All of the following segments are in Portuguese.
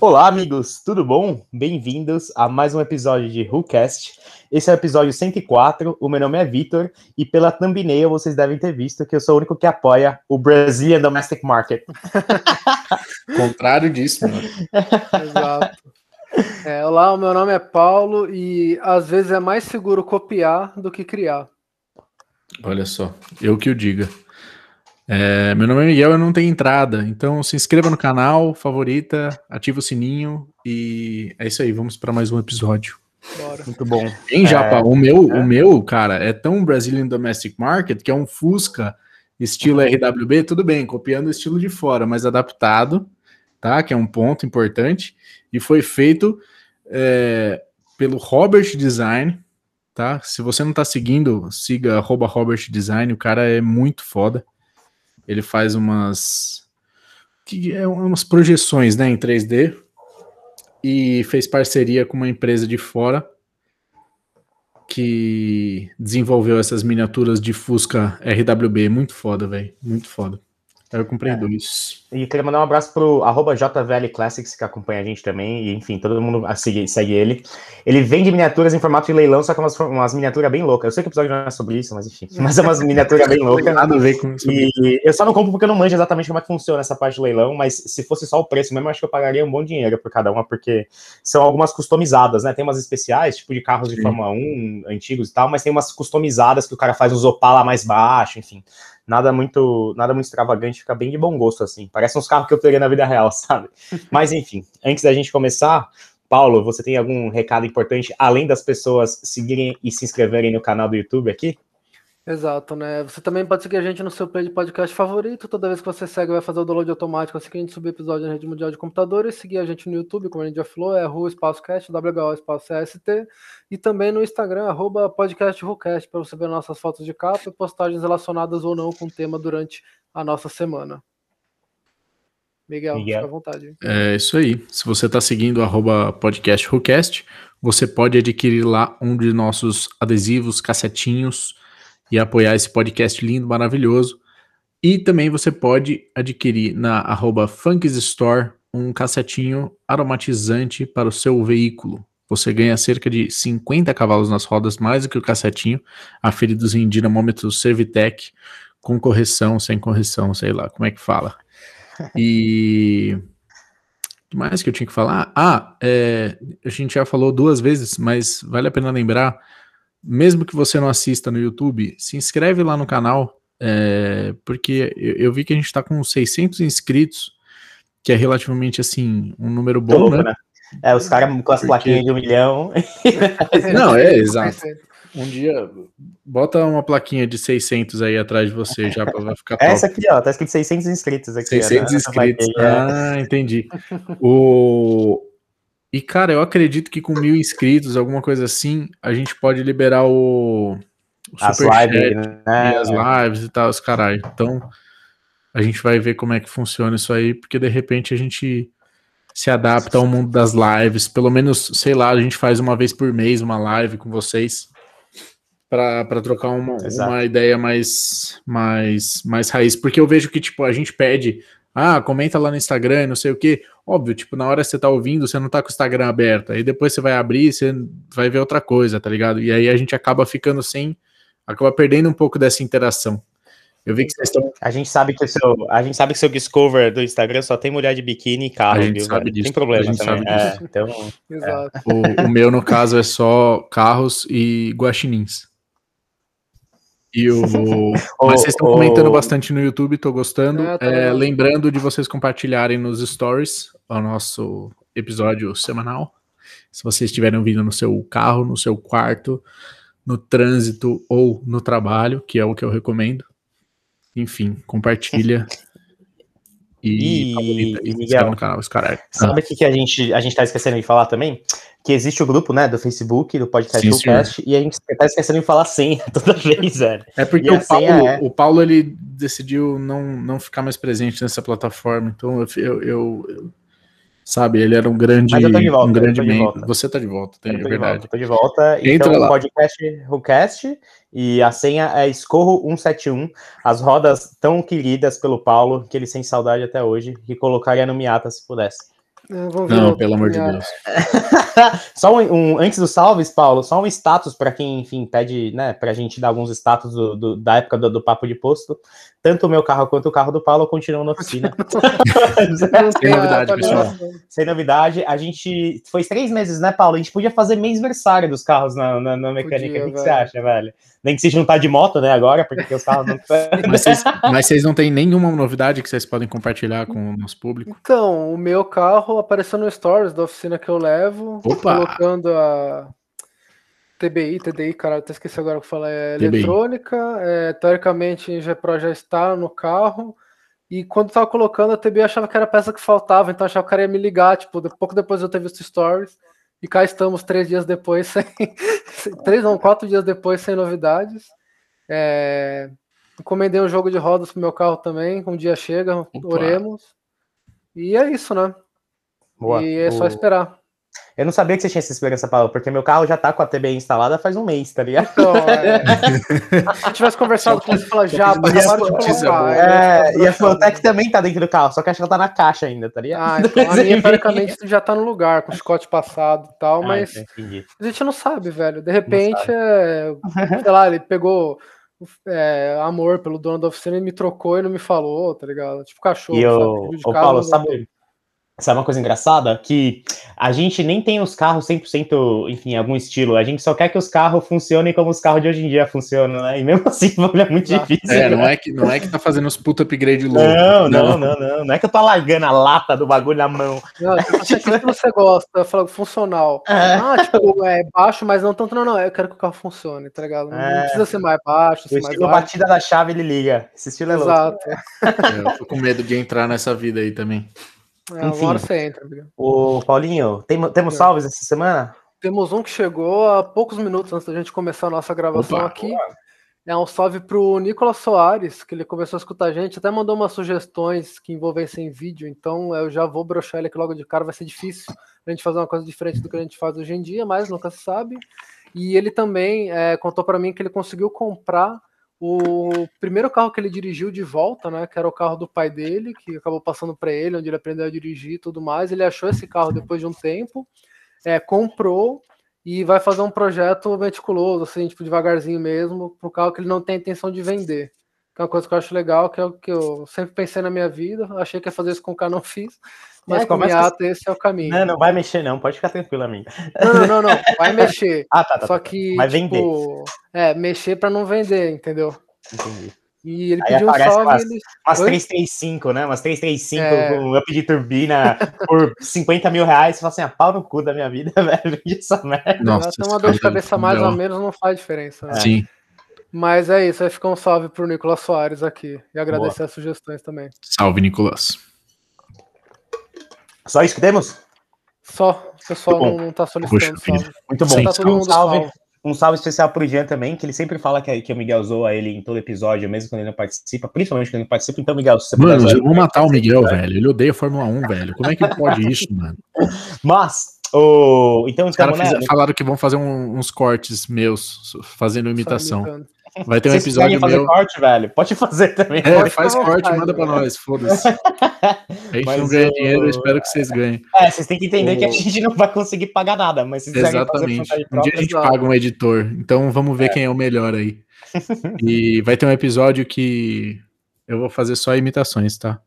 Olá, amigos, tudo bom? Bem-vindos a mais um episódio de WhoCast. Esse é o episódio 104. O meu nome é Vitor e pela thumbnail vocês devem ter visto que eu sou o único que apoia o Brazilian Domestic Market. Contrário disso, mano. Exato. É, olá, o meu nome é Paulo e às vezes é mais seguro copiar do que criar. Olha só, eu que o diga. É, meu nome é Miguel, eu não tenho entrada, então se inscreva no canal, favorita, ativa o sininho e é isso aí, vamos para mais um episódio. Bora. Muito bom. Em Japa, é, o meu, é. o meu, cara, é tão Brazilian Domestic Market que é um Fusca estilo RWB, tudo bem, copiando o estilo de fora, mas adaptado, tá? Que é um ponto importante e foi feito é, pelo Robert Design, tá? Se você não tá seguindo, siga Robert Design, o cara é muito foda. Ele faz umas que é umas projeções, né, em 3D e fez parceria com uma empresa de fora que desenvolveu essas miniaturas de Fusca RWB, muito foda, velho, muito foda. Eu comprei é. dois. E queria mandar um abraço pro arroba JVL Classics, que acompanha a gente também. E, enfim, todo mundo segue, segue ele. Ele vende miniaturas em formato de leilão, só que umas, umas miniaturas bem loucas. Eu sei que o episódio não é sobre isso, mas enfim. Mas é umas miniaturas bem loucas. Nada a ver com isso. E eu só não compro porque eu não manjo exatamente como é que funciona essa parte do leilão, mas se fosse só o preço mesmo, eu acho que eu pagaria um bom dinheiro por cada uma, porque são algumas customizadas, né? Tem umas especiais, tipo de carros Sim. de Fórmula 1 antigos e tal, mas tem umas customizadas que o cara faz uns Opala mais baixo, enfim nada muito nada muito extravagante, fica bem de bom gosto, assim. Parece uns carros que eu teria na vida real, sabe? Mas, enfim, antes da gente começar, Paulo, você tem algum recado importante, além das pessoas seguirem e se inscreverem no canal do YouTube aqui? Exato, né? Você também pode seguir a gente no seu play de podcast favorito. Toda vez que você segue, vai fazer o download automático assim que a gente subir episódio na rede mundial de computadores. Seguir a gente no YouTube, como a gente já falou, é Rua Espaço Cast, WHO Espaço CST. E também no Instagram, arroba podcastrucast, para você ver nossas fotos de capa e postagens relacionadas ou não com o tema durante a nossa semana. Miguel, Miguel. fica à vontade. É isso aí. Se você está seguindo arroba podcastrucast, você pode adquirir lá um de nossos adesivos, cassetinhos e apoiar esse podcast lindo, maravilhoso. E também você pode adquirir na arroba Store um cassetinho aromatizante para o seu veículo. Você ganha cerca de 50 cavalos nas rodas, mais do que o cassetinho, aferidos em dinamômetro Servitec, com correção, sem correção, sei lá como é que fala. E. O que mais que eu tinha que falar? Ah, é, a gente já falou duas vezes, mas vale a pena lembrar mesmo que você não assista no YouTube, se inscreve lá no canal, é, porque eu, eu, vi que a gente está com 600 inscritos, que é relativamente, assim, um número bom, louco, né? né? É, os caras com as porque... plaquinhas de um milhão. não, é, exato. Um dia, bota uma plaquinha de 600 aí atrás de você já para ficar top. Essa aqui, ó, tá escrito 600 inscritos aqui. 600 né? inscritos. Ah, entendi. O, e, cara, eu acredito que com mil inscritos, alguma coisa assim, a gente pode liberar o, o as lives, né? e as lives e tal, os caralho. Então, a gente vai ver como é que funciona isso aí, porque de repente a gente se adapta ao mundo das lives. Pelo menos, sei lá, a gente faz uma vez por mês uma live com vocês para trocar uma, uma ideia mais, mais, mais raiz. Porque eu vejo que, tipo, a gente pede ah, comenta lá no Instagram, não sei o que. Óbvio, tipo, na hora que você tá ouvindo, você não tá com o Instagram aberto. Aí depois você vai abrir, você vai ver outra coisa, tá ligado? E aí a gente acaba ficando sem, acaba perdendo um pouco dessa interação. Eu vi que vocês estão. A gente sabe que o seu, a gente sabe que seu Discover do Instagram só tem mulher de biquíni e carro, a gente viu? Sabe disso, tem problema a gente também. Sabe é, disso. então, Exato. É. O, o meu, no caso, é só carros e guaxinins. E o... Mas vocês estão comentando bastante no YouTube, tô gostando. É, tá é, lembrando de vocês compartilharem nos stories o nosso episódio semanal. Se vocês estiverem ouvindo no seu carro, no seu quarto, no trânsito ou no trabalho, que é o que eu recomendo. Enfim, compartilha. E, e, e Miguel, no canal, sabe o que, que a gente a gente tá esquecendo de falar também? Que existe o grupo, né, do Facebook, do podcast Showcast, e a gente tá esquecendo de falar a senha toda vez, velho. É porque o Paulo, é... o Paulo, ele decidiu não, não ficar mais presente nessa plataforma, então eu, eu, eu, Sabe, ele era um grande, Mas eu tô de volta, um eu grande tô de membro. volta. Você tá de volta, tem, Eu é tô de verdade. volta, tô de volta. Entra então, lá. podcast Rucast e a senha é Escorro171. As rodas tão queridas pelo Paulo, que ele sente saudade até hoje, que colocaria no Miata se pudesse. Não, pelo amor de Deus. só um, um- antes dos salves, Paulo, só um status para quem, enfim, pede, né, pra gente dar alguns status do- do- da época do, do papo de posto. Tanto o meu carro quanto o carro do Paulo continuam na oficina. A novidade, atualização. Sem novidade, a gente. Foi três meses, né, Paulo? A gente podia fazer mês-versário dos carros na, na, na mecânica. Podia, o que, que você acha, velho? Nem que se juntar de moto, né, agora, porque os carros não. Mas vocês, mas vocês não têm nenhuma novidade que vocês podem compartilhar com o nosso público? Então, o meu carro apareceu no Stories da oficina que eu levo, Opa! colocando a TBI, TDI, cara, até esqueci agora o que falar, é TBI. eletrônica, é, teoricamente a G-Pro já está no carro, e quando tava colocando a TBI eu achava que era a peça que faltava, então eu achava que o cara ia me ligar, tipo, pouco depois de eu ter visto Stories, e cá estamos três dias depois sem, três não, quatro dias depois sem novidades, é, encomendei um jogo de rodas pro meu carro também, um dia chega, oremos, e é isso, né? Boa. E é só O- esperar. Eu não sabia que você tinha essa esperança, Paulo, porque meu carro já tá com a TBI instalada faz um mês, tá ligado? Então, é, se eu tivesse conversado com você falar já, Notícia acabaram de colocar. eu É, e a Flotec também tá dentro do carro, só que acho que ela tá na caixa ainda, tá ligado? Ah, então a minha, teoricamente, já tá no lugar, com o chicote passado e tal, Ah, mas entendi. a gente não sabe, velho. De repente, é, sei lá, ele pegou é, amor pelo dono da oficina e me trocou e não me falou, tá ligado? Tipo cachorro, E sabe? o, o Paulo, não- sabe, sabe uma coisa engraçada? Que a gente nem tem os carros 100%, enfim, algum estilo. A gente só quer que os carros funcionem como os carros de hoje em dia funcionam, né? E mesmo assim, é muito difícil. É, né? não é que, não é que tá fazendo os puta upgrade louco. Não, não, não, não. Não é que eu tô largando a lata do bagulho na mão. Não, tipo, assim, o que que você gosta? Eu falo funcional. Ah, tipo, é baixo, mas não tanto, não, não. Eu quero que o carro funcione, tá ligado? Não, não É. precisa ser mais baixo, O ser mais estilo baixo. batida da chave, ele liga. Esse estilo é louco. Exato. É, eu tô com medo de entrar nessa vida aí também. É, Enfim. uma hora você entra, amigo. Ô, Paulinho, tem- temos É. salves essa semana? Temos um que chegou há poucos minutos antes da gente começar a nossa gravação Opa. aqui. É um salve pro Nicolas Soares, que ele começou a escutar a gente, até mandou umas sugestões que envolvessem vídeo, então eu já vou broxar ele aqui logo de cara, vai ser difícil a gente fazer uma coisa diferente do que a gente faz hoje em dia, mas nunca se sabe. E ele também é, contou para mim que ele conseguiu comprar o primeiro carro que ele dirigiu de volta, né? Que era o carro do pai dele, que acabou passando para ele, onde ele aprendeu a dirigir e tudo mais. Ele achou esse carro depois de um tempo, é, comprou e vai fazer um projeto meticuloso, assim, tipo, devagarzinho mesmo, pro carro que ele não tem intenção de vender. Que é uma coisa que eu acho legal, que é o que eu sempre pensei na minha vida. Achei que ia fazer isso com o carro, não fiz. Mas É, com a esse é o caminho. Não, não vai mexer, não. Pode ficar tranquilo, amigo. Não, não, não, não. Vai mexer. Ah, tá, tá. Só tá. que, Vai tipo, é, mexer pra não vender, entendeu? Entendi. E ele Aí pediu um salve. umas- Ele... Umas Oi? 335, né? Umas 335 É. com up de turbina por 50 mil reais. Você fala assim, ah, pau no cu da minha vida, velho. Vende essa merda. Nossa, Tem uma dor de cara cabeça mais ou menos, não faz diferença. né? Sim, Mas é isso, aí fica um salve pro Nicolas Soares aqui. E agradecer as sugestões também. salve, Nicolas. Só isso que temos? Só, o pessoal não, não tá solicitando vida. salve. Muito bom. Sim, Tá um, salve, um salve especial pro Jean também, que ele sempre fala que, que o Miguel zoa ele em todo episódio, mesmo quando ele não participa, principalmente quando ele não participa. Então, Miguel, se você Mano, zoar eu vou matar o Miguel, velho. Ele odeia Fórmula 1, velho. Como é que pode isso, mano? Mas, o... então, Os caras né? falaram que vão fazer um- uns cortes meus fazendo imitação. Vai ter um Vocês episódio fazer meu. corte, velho, pode fazer também. É, Pode faz corte, vontade, manda pra nós, foda-se. A gente Mas não ganha o- dinheiro, eu espero que vocês ganhem. É, vocês têm que entender O- que a gente não vai conseguir pagar nada, mas vocês fazer Exatamente. vontade Um dia a gente paga um editor. Então vamos ver quem é o melhor aí. E vai ter um episódio que eu vou fazer só imitações, tá?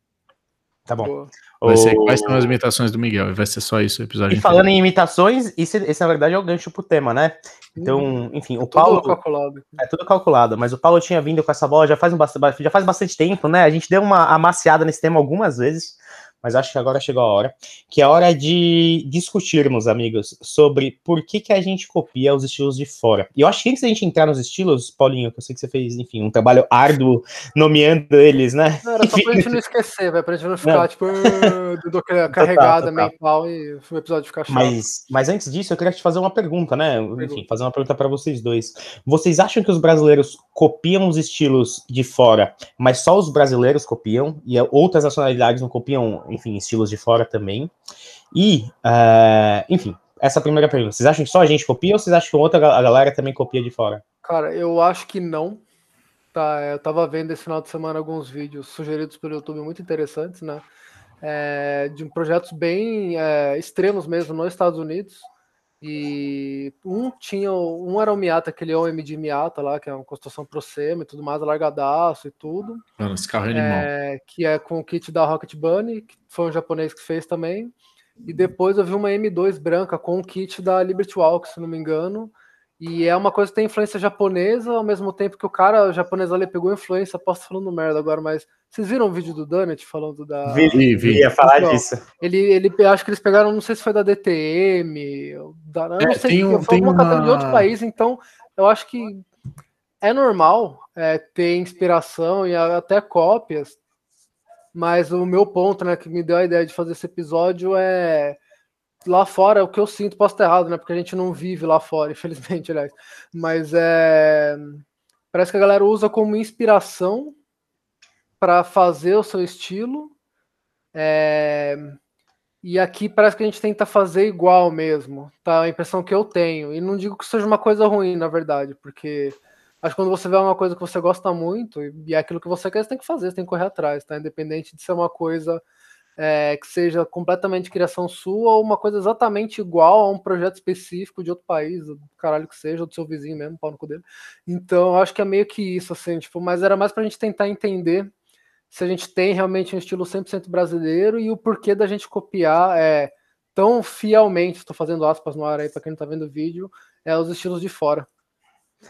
Tá bom. Boa. Vai ser O- quais são as imitações do Miguel. e Vai ser só isso o episódio. E inteiro. falando em imitações, esse, esse na verdade é o gancho pro tema, né? Então, enfim, o Tudo Paulo. calculado. É tudo calculado, mas o Paulo tinha vindo com essa bola já faz, um, já faz bastante tempo, né? A gente deu uma amaciada nesse tema algumas vezes, mas acho que agora chegou a hora. Que é a hora de discutirmos, amigos, sobre por que, que a gente copia os estilos de fora. E eu acho que antes da gente entrar nos estilos, Paulinho, que eu sei que você fez, enfim, um trabalho árduo nomeando eles, né? Não, Era só pra gente não esquecer, velho. Pra gente não ficar, Não. tipo, do aquela carregada mental e o episódio ficar chato. Mas, mas antes disso, eu queria te fazer uma pergunta, né? Enfim, fazer uma pergunta para vocês dois. Vocês acham que os brasileiros copiam os estilos de fora, mas só os brasileiros copiam e outras nacionalidades não copiam, enfim, estilos de fora também? E, uh, enfim, essa primeira pergunta. Vocês acham que só a gente copia ou vocês acham que outra a galera também copia de fora? Cara, eu acho que não. Tá, eu tava vendo esse final de semana alguns vídeos sugeridos pelo YouTube muito interessantes, né? É, de projetos bem é, extremos mesmo nos Estados Unidos. E um tinha, um era o Miata, aquele OMG Miata lá, que é uma construção pro SEMA e tudo mais, alargadaço e tudo. Mano, esse carro é animal. É, que é com o kit da Rocket Bunny, que foi um japonês que fez também. E depois eu vi uma M2 branca com o kit da Liberty Walk, se não me engano. E é uma coisa que tem influência japonesa, ao mesmo tempo que o cara o japonês ali pegou influência, posso falando merda agora, mas vocês viram o vídeo do Dunnett falando da. Vi, vi, vi. ia falar então, disso. Ele, ele, acho que eles pegaram, não sei se foi da DTM, da, eu não é, sei, um, foi alguma uma... de outro país, então eu acho que é normal é, ter inspiração e até cópias, mas o meu ponto, né, que me deu a ideia de fazer esse episódio é lá fora, o que eu sinto, posso estar errado, né? Porque a gente não vive lá fora, infelizmente, aliás. Mas é. Parece que a galera usa como inspiração para fazer o seu estilo. É... E aqui parece que a gente tenta fazer igual mesmo, tá? A impressão que eu tenho. E não digo que seja uma coisa ruim, na verdade, porque acho que quando você vê uma coisa que você gosta muito e é aquilo que você quer, você tem que fazer, você tem que correr atrás, tá? Independente de ser uma coisa é, que seja completamente criação sua ou uma coisa exatamente igual a um projeto específico de outro país, do caralho que seja, ou do seu vizinho mesmo, pau no cu dele. Então, eu acho que é meio que isso, assim, tipo, mas era mais pra gente tentar entender se a gente tem realmente um estilo 100% brasileiro e o porquê da gente copiar é, tão fielmente, estou fazendo aspas no ar aí para quem não tá vendo o vídeo, é os estilos de fora.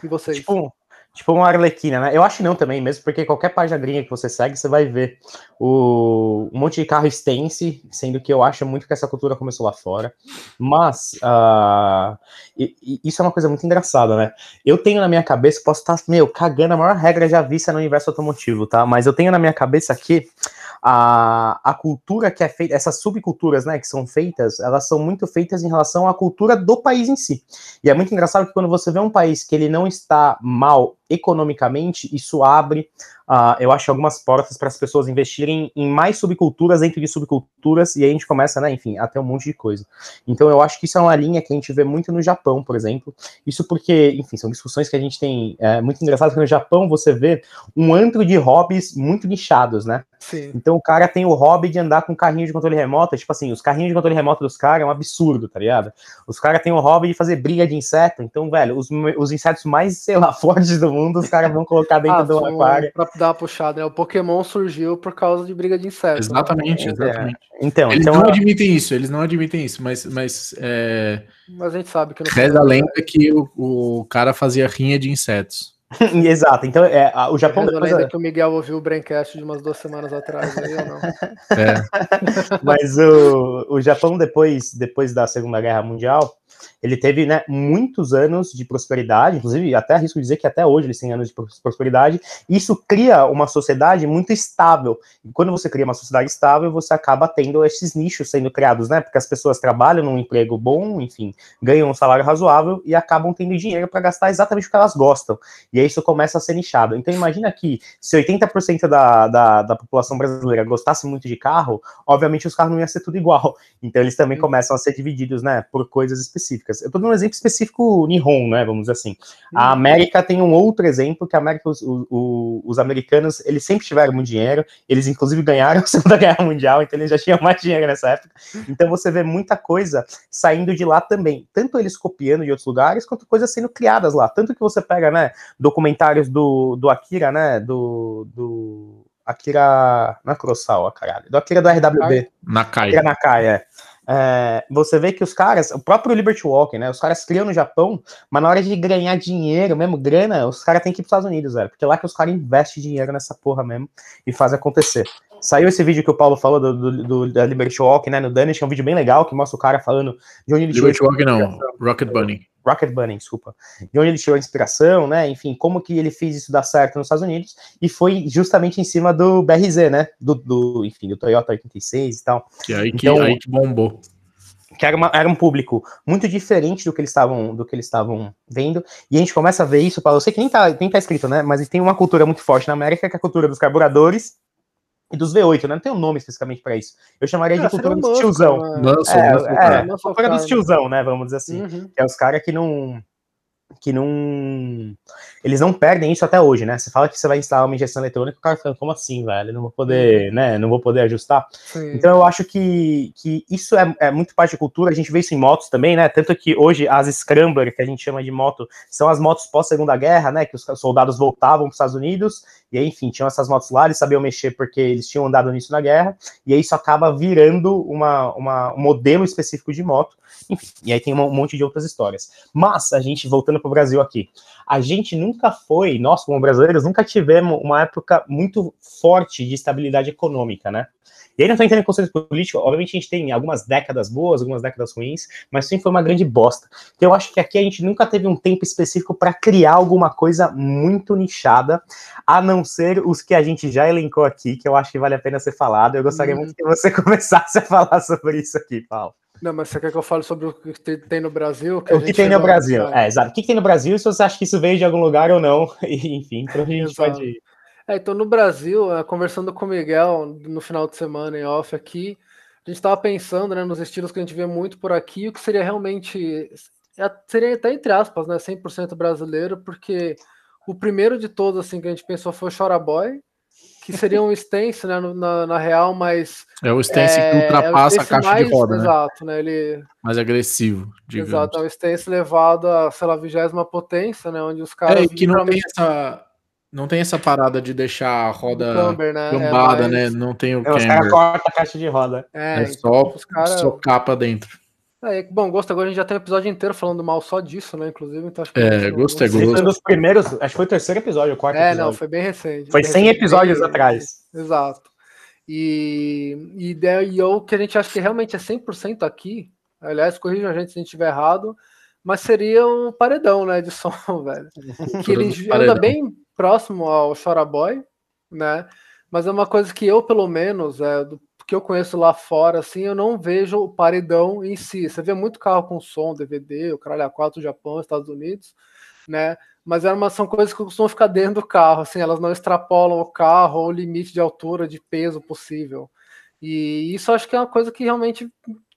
E vocês? Tipo, Tipo uma Arlequina, né? Eu acho não também, mesmo porque qualquer página gringa que você segue, você vai ver o, um monte de carro extense, sendo que eu acho muito que essa cultura começou lá fora. Mas uh, e, e isso é uma coisa muito engraçada, né? Eu tenho na minha cabeça, posso estar, meu, cagando a maior regra já vista no universo automotivo, tá? Mas eu tenho na minha cabeça aqui a, a cultura que é feita, essas subculturas, né, que são feitas, elas são muito feitas em relação à cultura do país em si. E é muito engraçado que quando você vê um país que ele não está mal economicamente, isso abre uh, eu acho, algumas portas para as pessoas investirem em mais subculturas dentro de subculturas, e aí a gente começa, né, enfim, a ter um monte de coisa. Então eu acho que isso é uma linha que a gente vê muito no Japão, por exemplo. Isso porque, enfim, são discussões que a gente tem é, muito engraçadas, que no Japão você vê um antro de hobbies muito nichados, né? Sim. Então o cara tem o hobby de andar com carrinho de controle remoto, tipo assim, os carrinhos de controle remoto dos caras é um absurdo, tá ligado? Os caras têm o hobby de fazer briga de inseto, então, velho, os, os insetos mais, sei lá, fortes do mundo, os caras vão colocar dentro ah, do aquário. Pra dar uma puxada, né? O Pokémon surgiu por causa de briga de insetos. Exatamente, né? exatamente. É. Então, eles então, não admitem isso, eles não admitem isso, mas. Mas, é... mas a gente sabe que. Reza a lenda que o, o cara fazia rinha de insetos. Exato, então é, a, o Japão. Depois... lenda que o Miguel ouviu o Braincast de umas duas semanas atrás, aí ou não? É. Mas o, o Japão, depois, depois da Segunda Guerra Mundial, ele teve né, muitos anos de prosperidade, inclusive até arrisco dizer que até hoje eles têm anos de prosperidade, isso cria uma sociedade muito estável. E quando você cria uma sociedade estável, você acaba tendo esses nichos sendo criados, né? Porque as pessoas trabalham num emprego bom, enfim, ganham um salário razoável e acabam tendo dinheiro para gastar exatamente o que elas gostam. E aí isso começa a ser nichado. Então imagina que se 80% da, da, da população brasileira gostasse muito de carro, obviamente os carros não iam ser tudo igual. Então eles também começam a ser divididos, né, por coisas específicas específicas. Eu estou dando um exemplo específico Nihon, né? Vamos dizer assim. A uhum. América tem um outro exemplo, que a América, os, os, os, americanos, eles sempre tiveram muito dinheiro, eles inclusive ganharam a Segunda Guerra Mundial, então eles já tinham mais dinheiro nessa época. Então você vê muita coisa saindo de lá também. Tanto eles copiando de outros lugares, quanto coisas sendo criadas lá. Tanto que você pega, né, documentários do, do Akira, né, do, do Akira. Não é Kurosawa, caralho. Do Akira do RWB. Nakai. Akira Nakai, é. É, você vê que os caras, o próprio Liberty Walker, né? Os caras criam no Japão, mas na hora de ganhar dinheiro, mesmo grana, os caras têm que ir para os Estados Unidos, velho. Porque é lá que os caras investem dinheiro nessa porra mesmo e fazem acontecer. Saiu esse vídeo que o Paulo falou do, do, do da Liberty Walk, né? No Danish, que é um vídeo bem legal que mostra o cara falando de onde ele Liberty Walk não, Rocket Bunny. Rocket Bunny, desculpa, de onde ele tirou a inspiração, né? Enfim, como que ele fez isso dar certo nos Estados Unidos, e foi justamente em cima do BRZ, né? Do, do enfim, do Toyota 86 e tal. Que aí que, então, aí que bombou. Que era, uma, era um público muito diferente do que eles estavam do que eles estavam vendo, e a gente começa a ver isso, Paulo, eu sei que nem tá, nem tá escrito, né? Mas tem uma cultura muito forte na América, que é a cultura dos carburadores, e dos V8, né? Não tem um nome especificamente para isso. Eu chamaria É, de seria cultura dos tiozão. né? Nossa, É, nossa, é, cara. Muscle cultura dos tiozão, né? Vamos dizer assim. Uhum. Que é os caras que não. Que não. Eles não perdem isso até hoje, né? Você fala que você vai instalar uma injeção eletrônica, o cara fica, como assim, velho? Eu Não vou poder, né? Não vou poder ajustar. Sim. Então eu acho que, que isso é, é muito parte de cultura, a gente vê isso em motos também, né? Tanto que hoje as Scrambler, que a gente chama de moto, são as motos pós-segunda guerra, né? Que os soldados voltavam para os Estados Unidos, e aí, enfim, tinham essas motos lá, eles sabiam mexer porque eles tinham andado nisso na guerra, e aí isso acaba virando uma, uma, um modelo específico de moto, enfim, e aí tem um monte de outras histórias. Mas, a gente, voltando para o Brasil aqui, a gente nunca foi, nós como brasileiros, nunca tivemos uma época muito forte de estabilidade econômica, né? E aí não estou entrando em conceito político, obviamente a gente tem algumas décadas boas, algumas décadas ruins, mas sempre foi uma grande bosta. Então eu acho que aqui a gente nunca teve um tempo específico para criar alguma coisa muito nichada, a não ser os que a gente já elencou aqui, que eu acho que vale a pena ser falado. Eu gostaria Uhum. muito que você começasse a falar sobre isso aqui, Paulo. Não, mas você quer que eu fale sobre o que te- tem no Brasil? O que tem no Brasil? É. É, exato. O que tem no Brasil e se você acha que isso veio de algum lugar ou não? E, enfim, então a gente pode. É, então no Brasil, eh, conversando com o Miguel no final de semana em off aqui, a gente estava pensando né, nos estilos que a gente vê muito por aqui, o que seria realmente, é, seria até entre aspas, né, 100% brasileiro, porque o primeiro de todos assim que a gente pensou foi o Chora Boy, que seria um stance né, no- na, na real, mas É o stance é, que é ultrapassa a stance caixa mais, de roda, né? Exato, né? Ele, Mais agressivo, digamos. exato, é o stance levado a, sei lá, vigésima potência, né? Onde os É, caras e que não tem essa. Não tem essa parada de deixar a roda camber, né? É gambada, mais- né? Não tem o Os caras cortam a caixa de roda. É, É só os cara- socar pra dentro. É, bom, gosto agora a gente já tem um episódio inteiro falando mal só disso, né? Inclusive, então acho que É, gosto é gosto. foi um dos primeiros, acho que foi o terceiro episódio, o quarto É, episódio. não, foi bem recente. Foi bem 100 recente, episódios bem- atrás. Exato. E, e, e o que a gente acha que realmente é 100% aqui, aliás, corrija a gente se a gente estiver errado, mas seria o paredão, né, de som, velho. Que ele anda bem próximo ao Chora Boy, né? Mas é uma coisa que eu, pelo menos, é, do que eu conheço lá fora, assim, eu não vejo o paredão em si. Você vê muito carro com som, DVD, o caralho A4 Japão, Estados Unidos, né? Mas é uma, são coisas que costumam ficar dentro do carro, assim, elas não extrapolam o carro ou o limite de altura, de peso possível. E isso acho que é uma coisa que realmente,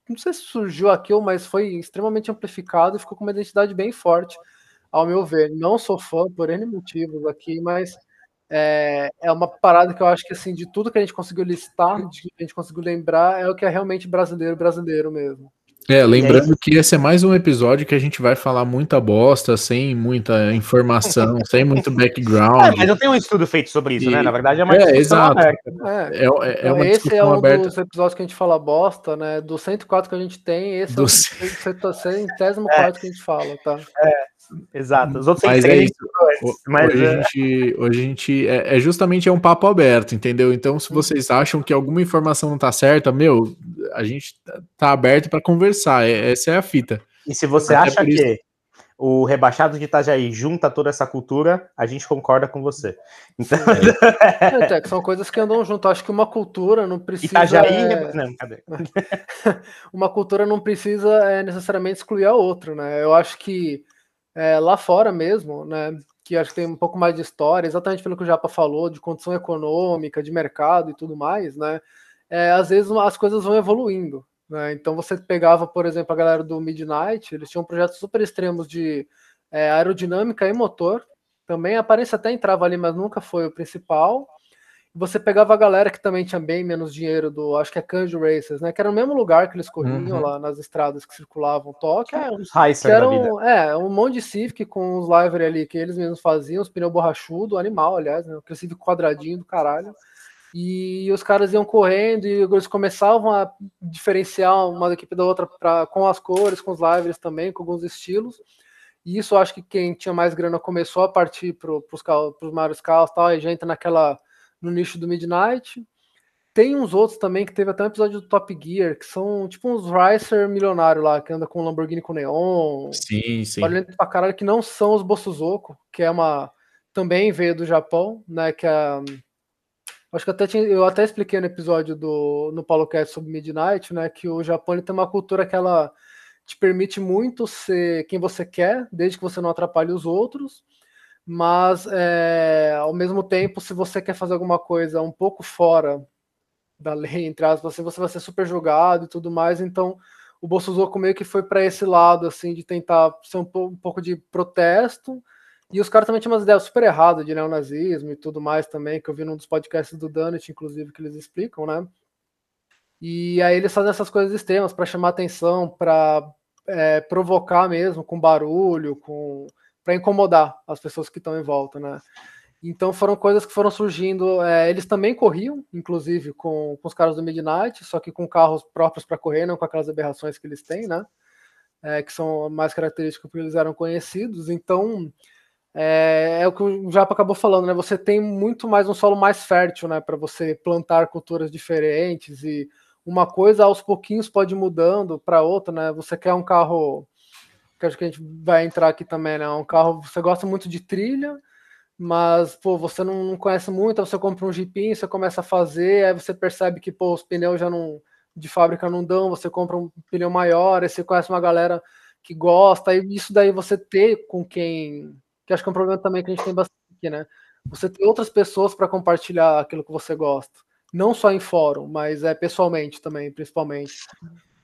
não sei se surgiu aqui, ou mas foi extremamente amplificado e ficou com uma identidade bem forte, ao meu ver. Não sou fã por N motivos aqui, mas é, é uma parada que eu acho que, assim, de tudo que a gente conseguiu listar, de que a gente conseguiu lembrar, é o que é realmente brasileiro, brasileiro mesmo. É, lembrando que esse é mais um episódio que a gente vai falar muita bosta, sem muita informação, sem muito É, background. mas eu tenho um estudo feito sobre isso, E- né? Na verdade, é uma É, discussão exato. aberta. É, É, é, é uma esse é um aberta. dos episódios que a gente fala bosta, né? Do 104 que a gente tem, esse Do é o centésimo quarto que a gente fala, tá? Exato. Os outros Mas é isso. antes, mas, hoje, é, a gente, hoje a gente é, é justamente é um papo aberto, entendeu? Então, se vocês acham que alguma informação não tá certa, meu, a gente tá- tá aberto para conversar. é- essa é a fita. E se você Até acha por isso- que o rebaixado de Itajaí junta toda essa cultura, a gente concorda com você. Então, É, até que são coisas que andam junto. Acho que uma cultura não precisa. Itajaí. é, reba- Não, cadê? uma cultura não precisa é, necessariamente excluir a outra, né? Eu acho que é, lá fora mesmo, né? Que acho que tem um pouco mais de história, exatamente pelo que o Japa falou, de condição econômica, de mercado e tudo mais, né? É, às vezes as coisas vão evoluindo. Né? Então você pegava, por exemplo, a galera do Midnight, eles tinham projetos super extremos de é, aerodinâmica e motor. Também a aparência até entrava ali, mas nunca foi o principal. Você pegava a galera que também tinha bem menos dinheiro do, acho que é Kanji Racers, né? Que era o mesmo lugar que eles corriam Uhum. lá nas estradas que circulavam Tóquio. É, Que um, é, um monte de Civic com os livery ali que eles mesmos faziam, os pneus borrachudo, animal, aliás, né? Aquele Civic quadradinho do caralho. E os caras iam correndo e eles começavam a diferenciar uma equipe da outra pra, com as cores, com os liveries também, com alguns estilos. E isso acho que quem tinha mais grana começou a partir para os maiores carros e tal, e já entra naquela, no nicho do Midnight. Tem uns outros também que teve até um episódio do Top Gear, que são tipo uns Racer milionário lá, que anda com Lamborghini com neon, Sim, sim. barulhento pra caralho, que não são os Bossuzoko, que é uma. Também veio do Japão, né? Que é. Acho que até tinha, eu até expliquei no episódio do no Paulo Cast sobre Midnight, né? Que o Japão ele tem uma cultura que ela te permite muito ser quem você quer, desde que você não atrapalhe os outros. Mas é, ao mesmo tempo, se você quer fazer alguma coisa um pouco fora da lei, entre aspas, assim, você vai ser super julgado e tudo mais, então o Bolsonaro meio que foi para esse lado, assim, de tentar ser um, um, pouco de protesto, e os caras também tinham umas ideias super erradas de neonazismo e tudo mais também, que eu vi num dos podcasts do Dunnett, inclusive, que eles explicam, né? E aí eles fazem essas coisas extremas para chamar atenção, para é, provocar mesmo, com barulho, com para incomodar as pessoas que estão em volta, né? Então foram coisas que foram surgindo. É, eles também corriam, inclusive, com, com, os caras do Midnight, só que com carros próprios para correr, não com aquelas aberrações que eles têm, né? É, que são mais características porque eles eram conhecidos. Então é, é, o que o Japa acabou falando, né? Você tem muito mais um solo mais fértil, né? Para você plantar culturas diferentes e uma coisa aos pouquinhos pode ir mudando para outra, né? Você quer um carro que acho que a gente vai entrar aqui também, né? Um carro, você gosta muito de trilha, mas pô, você não, conhece muito, você compra um Jeepinho, você começa a fazer, aí você percebe que pô, os pneus já não de fábrica não dão, você compra um pneu maior, aí você conhece uma galera que gosta, e isso daí você ter com quem, que acho que é um problema também que a gente tem bastante aqui, né? Você tem outras pessoas para compartilhar aquilo que você gosta não só em fórum, mas é pessoalmente também, principalmente.